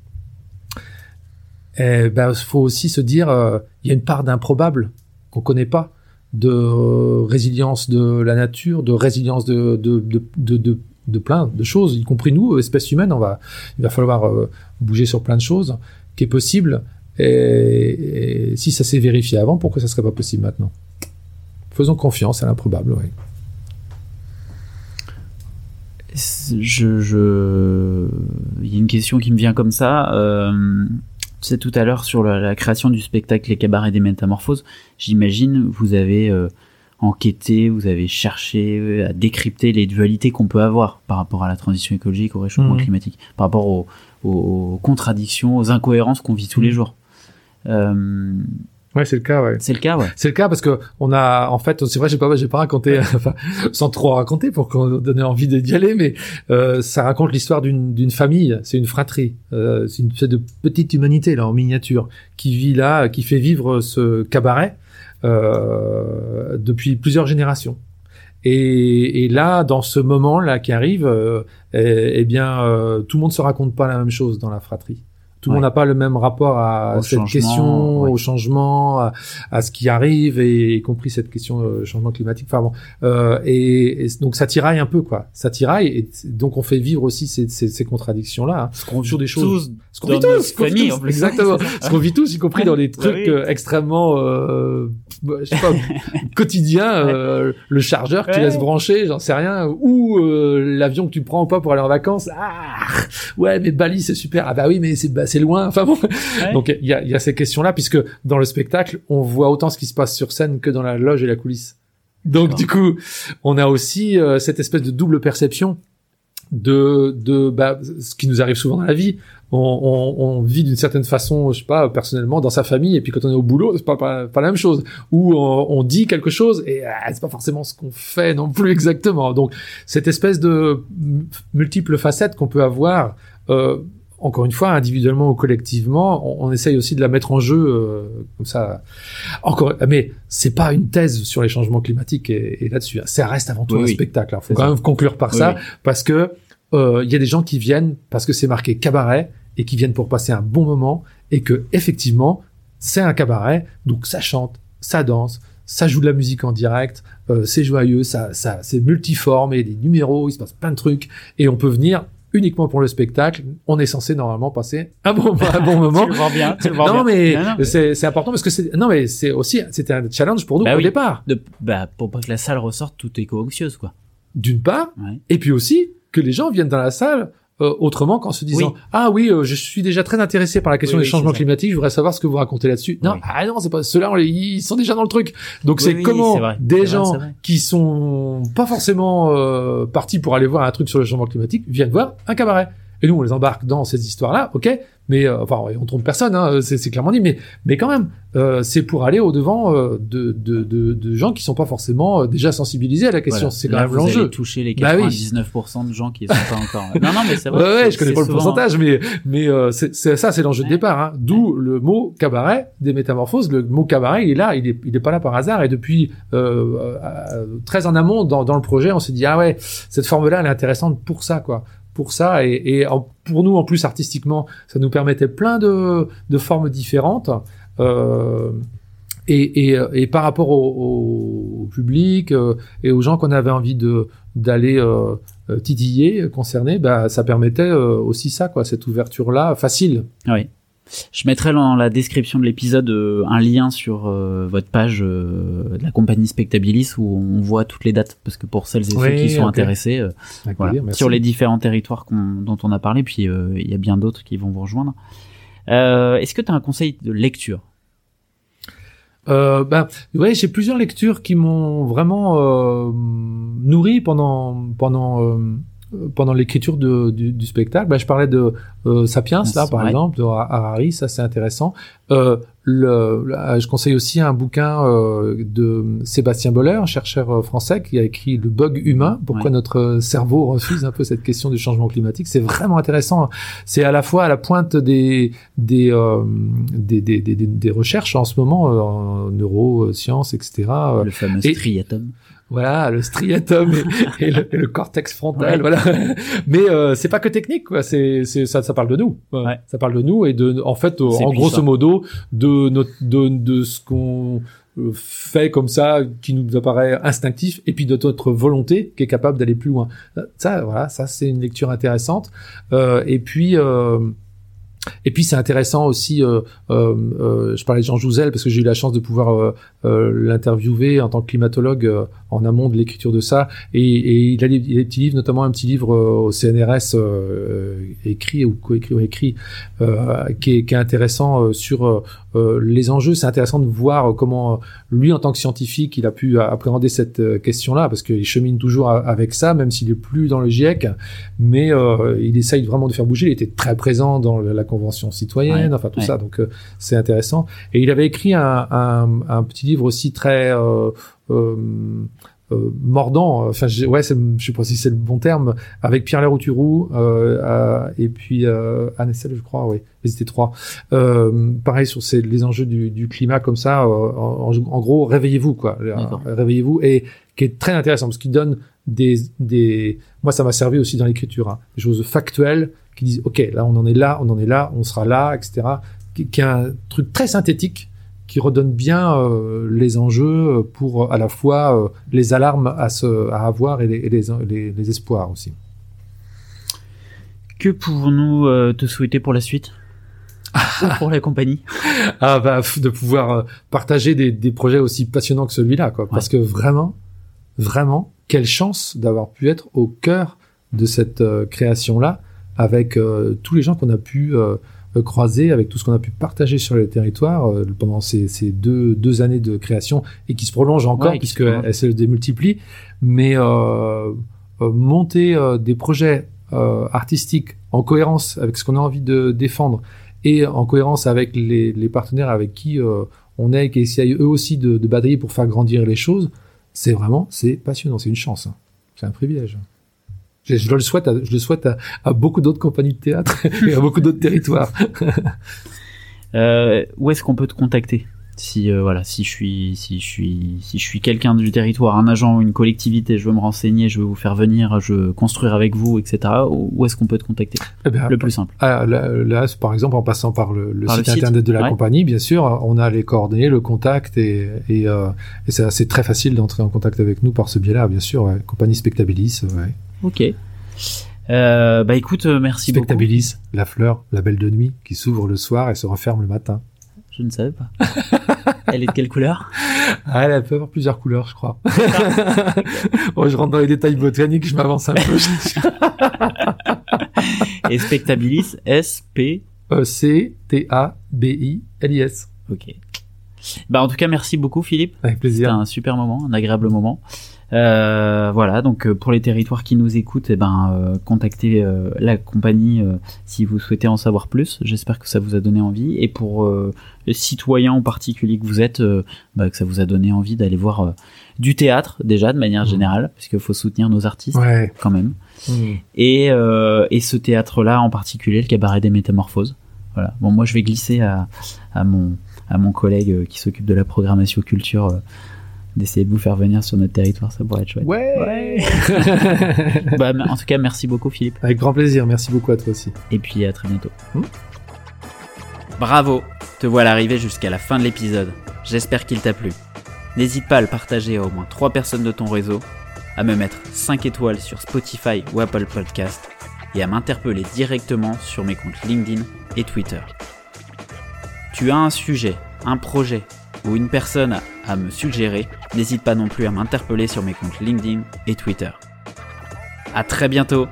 S1: eh ben faut aussi se dire euh, il y a une part d'improbable qu'on connaît pas, de euh, résilience de la nature, de résilience de de de de, de, de plein de choses, y compris nous, espèce humaine, on va il va falloir euh, bouger sur plein de choses qui est possible. Et, et si ça s'est vérifié avant, pourquoi ça serait pas possible maintenant? Faisons confiance à l'improbable. Oui.
S2: je, je... Il y a une question qui me vient comme ça. Euh, tu sais, tout à l'heure, sur la, la création du spectacle Les Cabarets des Métamorphoses, j'imagine vous avez euh, enquêté, vous avez cherché euh, à décrypter les dualités qu'on peut avoir par rapport à la transition écologique, au réchauffement
S1: Mhm.
S2: climatique, par rapport aux, aux- aux contradictions, aux incohérences qu'on vit tous les
S1: Mhm.
S2: jours. Euh,
S1: Ouais, c'est le cas. Ouais.
S2: c'est le cas, ouais.
S1: C'est le cas parce que on a, en fait, c'est vrai, j'ai pas, j'ai pas raconté, enfin, sans trop raconter pour qu'on donne envie d'y aller, mais euh, ça raconte l'histoire d'une d'une famille. C'est une fratrie. Euh, c'est une espèce de petite humanité là en miniature qui vit là, qui fait vivre ce cabaret euh, depuis plusieurs générations. Et, et là, dans ce moment là qui arrive, euh, eh, eh bien, euh, tout le monde se raconte pas la même chose dans la fratrie. Tout le
S2: Ouais.
S1: monde n'a pas le même rapport à
S2: Au
S1: cette
S2: changement,
S1: question,
S2: ouais.
S1: au changement, à, à ce qui arrive, et y compris cette question de changement climatique. Enfin bon, euh, et, et donc ça tiraille un peu quoi. Ça tiraille, et donc on fait vivre aussi ces, ces, ces contradictions là.
S2: Ce qu'on
S1: Sur des choses- Ce qu'on vit tous, qu'on vit tous, exactement. ce qu'on vit tous, y compris dans des
S2: Bah
S1: trucs
S2: oui.
S1: euh, extrêmement, euh, bah, je sais pas, quotidiens, euh, le chargeur que tu laisses brancher, j'en sais rien, ou euh, l'avion que tu prends ou pas pour aller en vacances. Ah, ouais, mais Bali c'est super. Ah bah oui, mais c'est bah, c'est loin. Enfin bon.
S2: Ouais.
S1: Donc il y a, y a ces questions-là, puisque dans le spectacle, on voit autant ce qui se passe sur scène que dans la loge et la coulisse. Donc du coup, on a aussi euh, cette espèce de double perception de de bah, ce qui nous arrive souvent dans la vie. On, on, on vit d'une certaine façon, je sais pas, personnellement dans sa famille, et puis quand on est au boulot, c'est pas, pas pas la même chose. Ou on, on dit quelque chose et ah, c'est pas forcément ce qu'on fait non plus exactement. Donc cette espèce de multiples facettes qu'on peut avoir. Euh, encore une fois, individuellement ou collectivement, on, on essaye aussi de la mettre en jeu euh, comme ça. Encore, mais c'est pas une thèse sur les changements climatiques et, et là-dessus. hein. Ça reste avant tout
S2: Oui,
S1: un
S2: oui.
S1: spectacle. Il faut
S2: C'est
S1: quand
S2: ça.
S1: même conclure par
S2: Oui,
S1: ça parce que euh, il y a des gens qui viennent parce que c'est marqué cabaret et qui viennent pour passer un bon moment et que effectivement c'est un cabaret donc ça chante, ça danse, ça joue de la musique en direct, euh, c'est joyeux, ça, ça c'est multiforme et des numéros, il se passe plein de trucs et on peut venir uniquement pour le spectacle. On est censé normalement passer un bon, un bon moment.
S2: tu le vois bien, tu le vois
S1: non,
S2: bien.
S1: mais
S2: Non, non, mais-
S1: c'est important parce que c'est non mais c'est aussi c'était un challenge pour nous
S2: Bah
S1: au
S2: oui.
S1: départ.
S2: De- bah, pour pas que la salle ressorte toute éco-anxieuse, quoi.
S1: D'une part,
S2: Ouais.
S1: et puis aussi que les gens viennent dans la salle euh, autrement qu'en se disant
S2: Oui.
S1: ah oui euh, je suis déjà très intéressé par la question
S2: Oui,
S1: des
S2: oui,
S1: changements climatiques je voudrais savoir ce que vous racontez là-dessus non ah non c'est pas ceux-là ils sont déjà dans le truc donc c'est comment
S2: vrai.
S1: des gens
S2: vrai.
S1: qui sont pas forcément euh, partis pour aller voir un truc sur le changement climatique viennent voir un cabaret et nous on les embarque dans ces histoires-là ok? Mais euh, enfin on trompe personne hein, c'est clairement dit mais mais quand même euh, c'est pour aller au devant euh, de, de, de, de gens qui sont pas forcément euh, déjà sensibilisés à la question
S2: Voilà.
S1: c'est quand
S2: Là,
S1: même l'enjeu
S2: toucher les
S1: Bah oui.
S2: 99% de gens qui sont pas encore. Non, non, mais c'est vrai.
S1: ouais, je connais pas le pourcentage, mais mais euh, c'est ça, c'est l'enjeu de départ. Hein. D'où le mot cabaret des métamorphoses. Le mot cabaret, il est là, il est il est pas là par hasard. Et depuis euh, euh, très en amont dans, dans le projet, on s'est dit ah ouais, cette forme-là, elle est intéressante pour ça, quoi. Pour ça et, pour nous en plus artistiquement, ça nous permettait plein de formes différentes. Euh, et, par rapport au, public euh, et aux gens qu'on avait envie de d'aller euh, euh, titiller, concernés, bah, ça permettait aussi ça, quoi, cette ouverture-là, facile.
S2: Oui. Je mettrai dans la description de l'épisode euh, un lien sur euh, votre page euh, de la compagnie Spectabilis où on voit toutes les dates. Parce que pour celles et ceux
S1: Oui,
S2: qui sont intéressés voilà, sur les différents territoires dont on a parlé puis il y a bien d'autres qui vont vous rejoindre. Est-ce que tu as un conseil de lecture?
S1: Euh, ben, ouais, j'ai plusieurs lectures qui m'ont vraiment nourri pendant pendant pendant l'écriture du, du spectacle. Ben, je parlais de euh, Sapiens là, par
S2: Ouais.
S1: exemple, de Harari, ça c'est intéressant. Euh, le, le- je conseille aussi un bouquin euh, de Sébastien Boller, un chercheur euh, français, qui a écrit Le bug humain. Pourquoi
S2: Ouais.
S1: notre cerveau refuse un peu cette question du changement climatique C'est vraiment intéressant. C'est à la fois à la pointe des des euh, des, des, des, des- recherches en ce moment euh, en neurosciences, etc. Euh,
S2: le fameux
S1: et-
S2: striatum
S1: voilà, le striatum et, et le, et le cortex frontal,
S2: Ouais.
S1: voilà. Mais euh, c'est pas que technique, quoi. C'est, c'est ça, ça parle de nous. Ouais. Ça parle de nous et de, en fait, euh, en grosso modo, de notre, de, de ce qu'on euh, fait comme ça, qui nous apparaît instinctif, et puis de notre volonté qui est capable d'aller plus loin. Ça, voilà, ça c'est une lecture intéressante. Euh, et puis. Euh, et puis c'est intéressant aussi, euh, euh, euh, je parlais de Jean Jouzel parce que j'ai eu la chance de pouvoir l'interviewer en tant que climatologue en amont de l'écriture de ça. Et, il, a des, petits livres, notamment un petit livre au CNRS écrit ou coécrit ou écrit, qui, est, intéressant sur les enjeux. C'est intéressant de voir comment lui, en tant que scientifique, il a pu appréhender cette question-là parce qu'il chemine toujours avec ça, même s'il est plus dans le GIEC. Mais il essaye vraiment de faire bouger. Il était très présent dans la convention citoyenne,
S2: Ouais,
S1: enfin tout
S2: ouais.
S1: ça. Donc euh, c'est intéressant. Et il avait écrit un, un, un petit livre aussi très euh, euh, euh, mordant. Enfin, ouais, c'est- je sais pas si c'est le bon terme. Avec Pierre Leroux-Turou euh, euh, et puis euh, je crois. Oui, ils étaient trois. Euh, pareil sur ces, les enjeux du, du climat comme ça. euh, en, en- gros, réveillez-vous quoi. Réveillez-vous et qui est très intéressant parce qu'il donne des, des. Moi, ça m'a servi aussi dans l'écriture. Hein, des choses factuelles qui disent ok, là on en est là, on en est là, on sera là, etc. Qui, qui est un truc très synthétique qui redonne bien euh, les enjeux pour euh, à la fois euh, les alarmes à, se, à avoir et les, et les, les, les espoirs aussi.
S2: Que pouvons-nous euh, te souhaiter pour la suite? Ou pour la compagnie?
S1: Ah bah de pouvoir partager des, des projets aussi passionnants que celui-là quoi. Parce que vraiment vraiment quelle chance d'avoir pu être au cœur de cette euh, création là avec euh, tous les gens qu'on a pu euh, euh, croiser avec tout ce qu'on a pu partager sur les territoires euh, pendant ces, ces deux, deux années de création et qui se prolongent encore
S2: Ouais, qui se
S1: démultiplient mais euh, euh, monter des projets artistiques en cohérence avec ce qu'on a envie de défendre et en cohérence avec les, les partenaires avec qui on est et qui essayent eux aussi de, de batailler pour faire grandir les choses, c'est vraiment, c'est passionnant, c'est une chance. hein. C'est un privilège. Je, je le souhaite, à, je le souhaite à, à beaucoup d'autres compagnies de théâtre et à beaucoup d'autres territoires.
S2: Euh, où est-ce qu'on peut te contacter si euh, voilà si je suis si je suis si je suis quelqu'un du territoire un agent ou une collectivité je veux me renseigner je veux vous faire venir je veux construire avec vous etc où est-ce qu'on peut te contacter
S1: Eh bien,
S2: le plus simple
S1: Ah, là, par exemple, en passant par le, le
S2: Par le
S1: site internet de la
S2: ouais.
S1: compagnie, bien sûr, on a les coordonnées, le contact, et, et, euh, et c'est c'est très facile d'entrer en contact avec nous par ce biais-là, bien sûr. Ouais. Compagnie Spectabilis, ouais.
S2: Ok Euh, bah écoute, euh, merci beaucoup.
S1: Spectabilis, la fleur, la belle de nuit, qui s'ouvre le soir et se referme le matin.
S2: Je ne savais pas. Elle est de quelle couleur?
S1: Ah, elle peut avoir plusieurs couleurs, je crois. oh, je rentre dans les détails botaniques, je m'avance un peu.
S2: Et Spectabilis, S-P...
S1: E C-T-A-B-I-L-I-S.
S2: Ok. Bah en tout cas, merci beaucoup Philippe.
S1: Avec
S2: C'était
S1: plaisir.
S2: un super moment, un agréable moment. Euh, voilà, donc euh, pour les territoires qui nous écoutent, eh ben, euh, contactez euh, la compagnie euh, si vous souhaitez en savoir plus. J'espère que ça vous a donné envie. Et pour euh, les citoyens en particulier que vous êtes, euh, bah, que ça vous a donné envie d'aller voir euh, du théâtre déjà de manière
S1: Mhm.
S2: générale, parce qu'il faut soutenir nos artistes
S1: Ouais.
S2: quand même.
S1: Mm.
S2: Et, euh, et ce théâtre-là en particulier, le cabaret des métamorphoses. Voilà. Bon, moi je vais glisser à, à mon à mon collègue qui s'occupe de la programmation culture d'essayer de vous faire venir sur notre territoire, ça pourrait être chouette.
S1: Ouais.
S2: Bah, en tout cas, merci beaucoup Philippe.
S1: Avec grand plaisir. Merci beaucoup à toi aussi.
S2: Et puis à très bientôt.
S1: Hmm.
S2: Bravo, te voilà arrivé jusqu'à la fin de l'épisode. J'espère qu'il t'a plu. N'hésite pas à le partager à au moins 3 personnes de ton réseau, à me mettre 5 étoiles sur Spotify ou Apple Podcast et à m'interpeller directement sur mes comptes LinkedIn et Twitter. Tu as un sujet, un projet ou une personne à, me suggérer, n'hésite pas non plus à m'interpeller sur mes comptes LinkedIn et Twitter. À très bientôt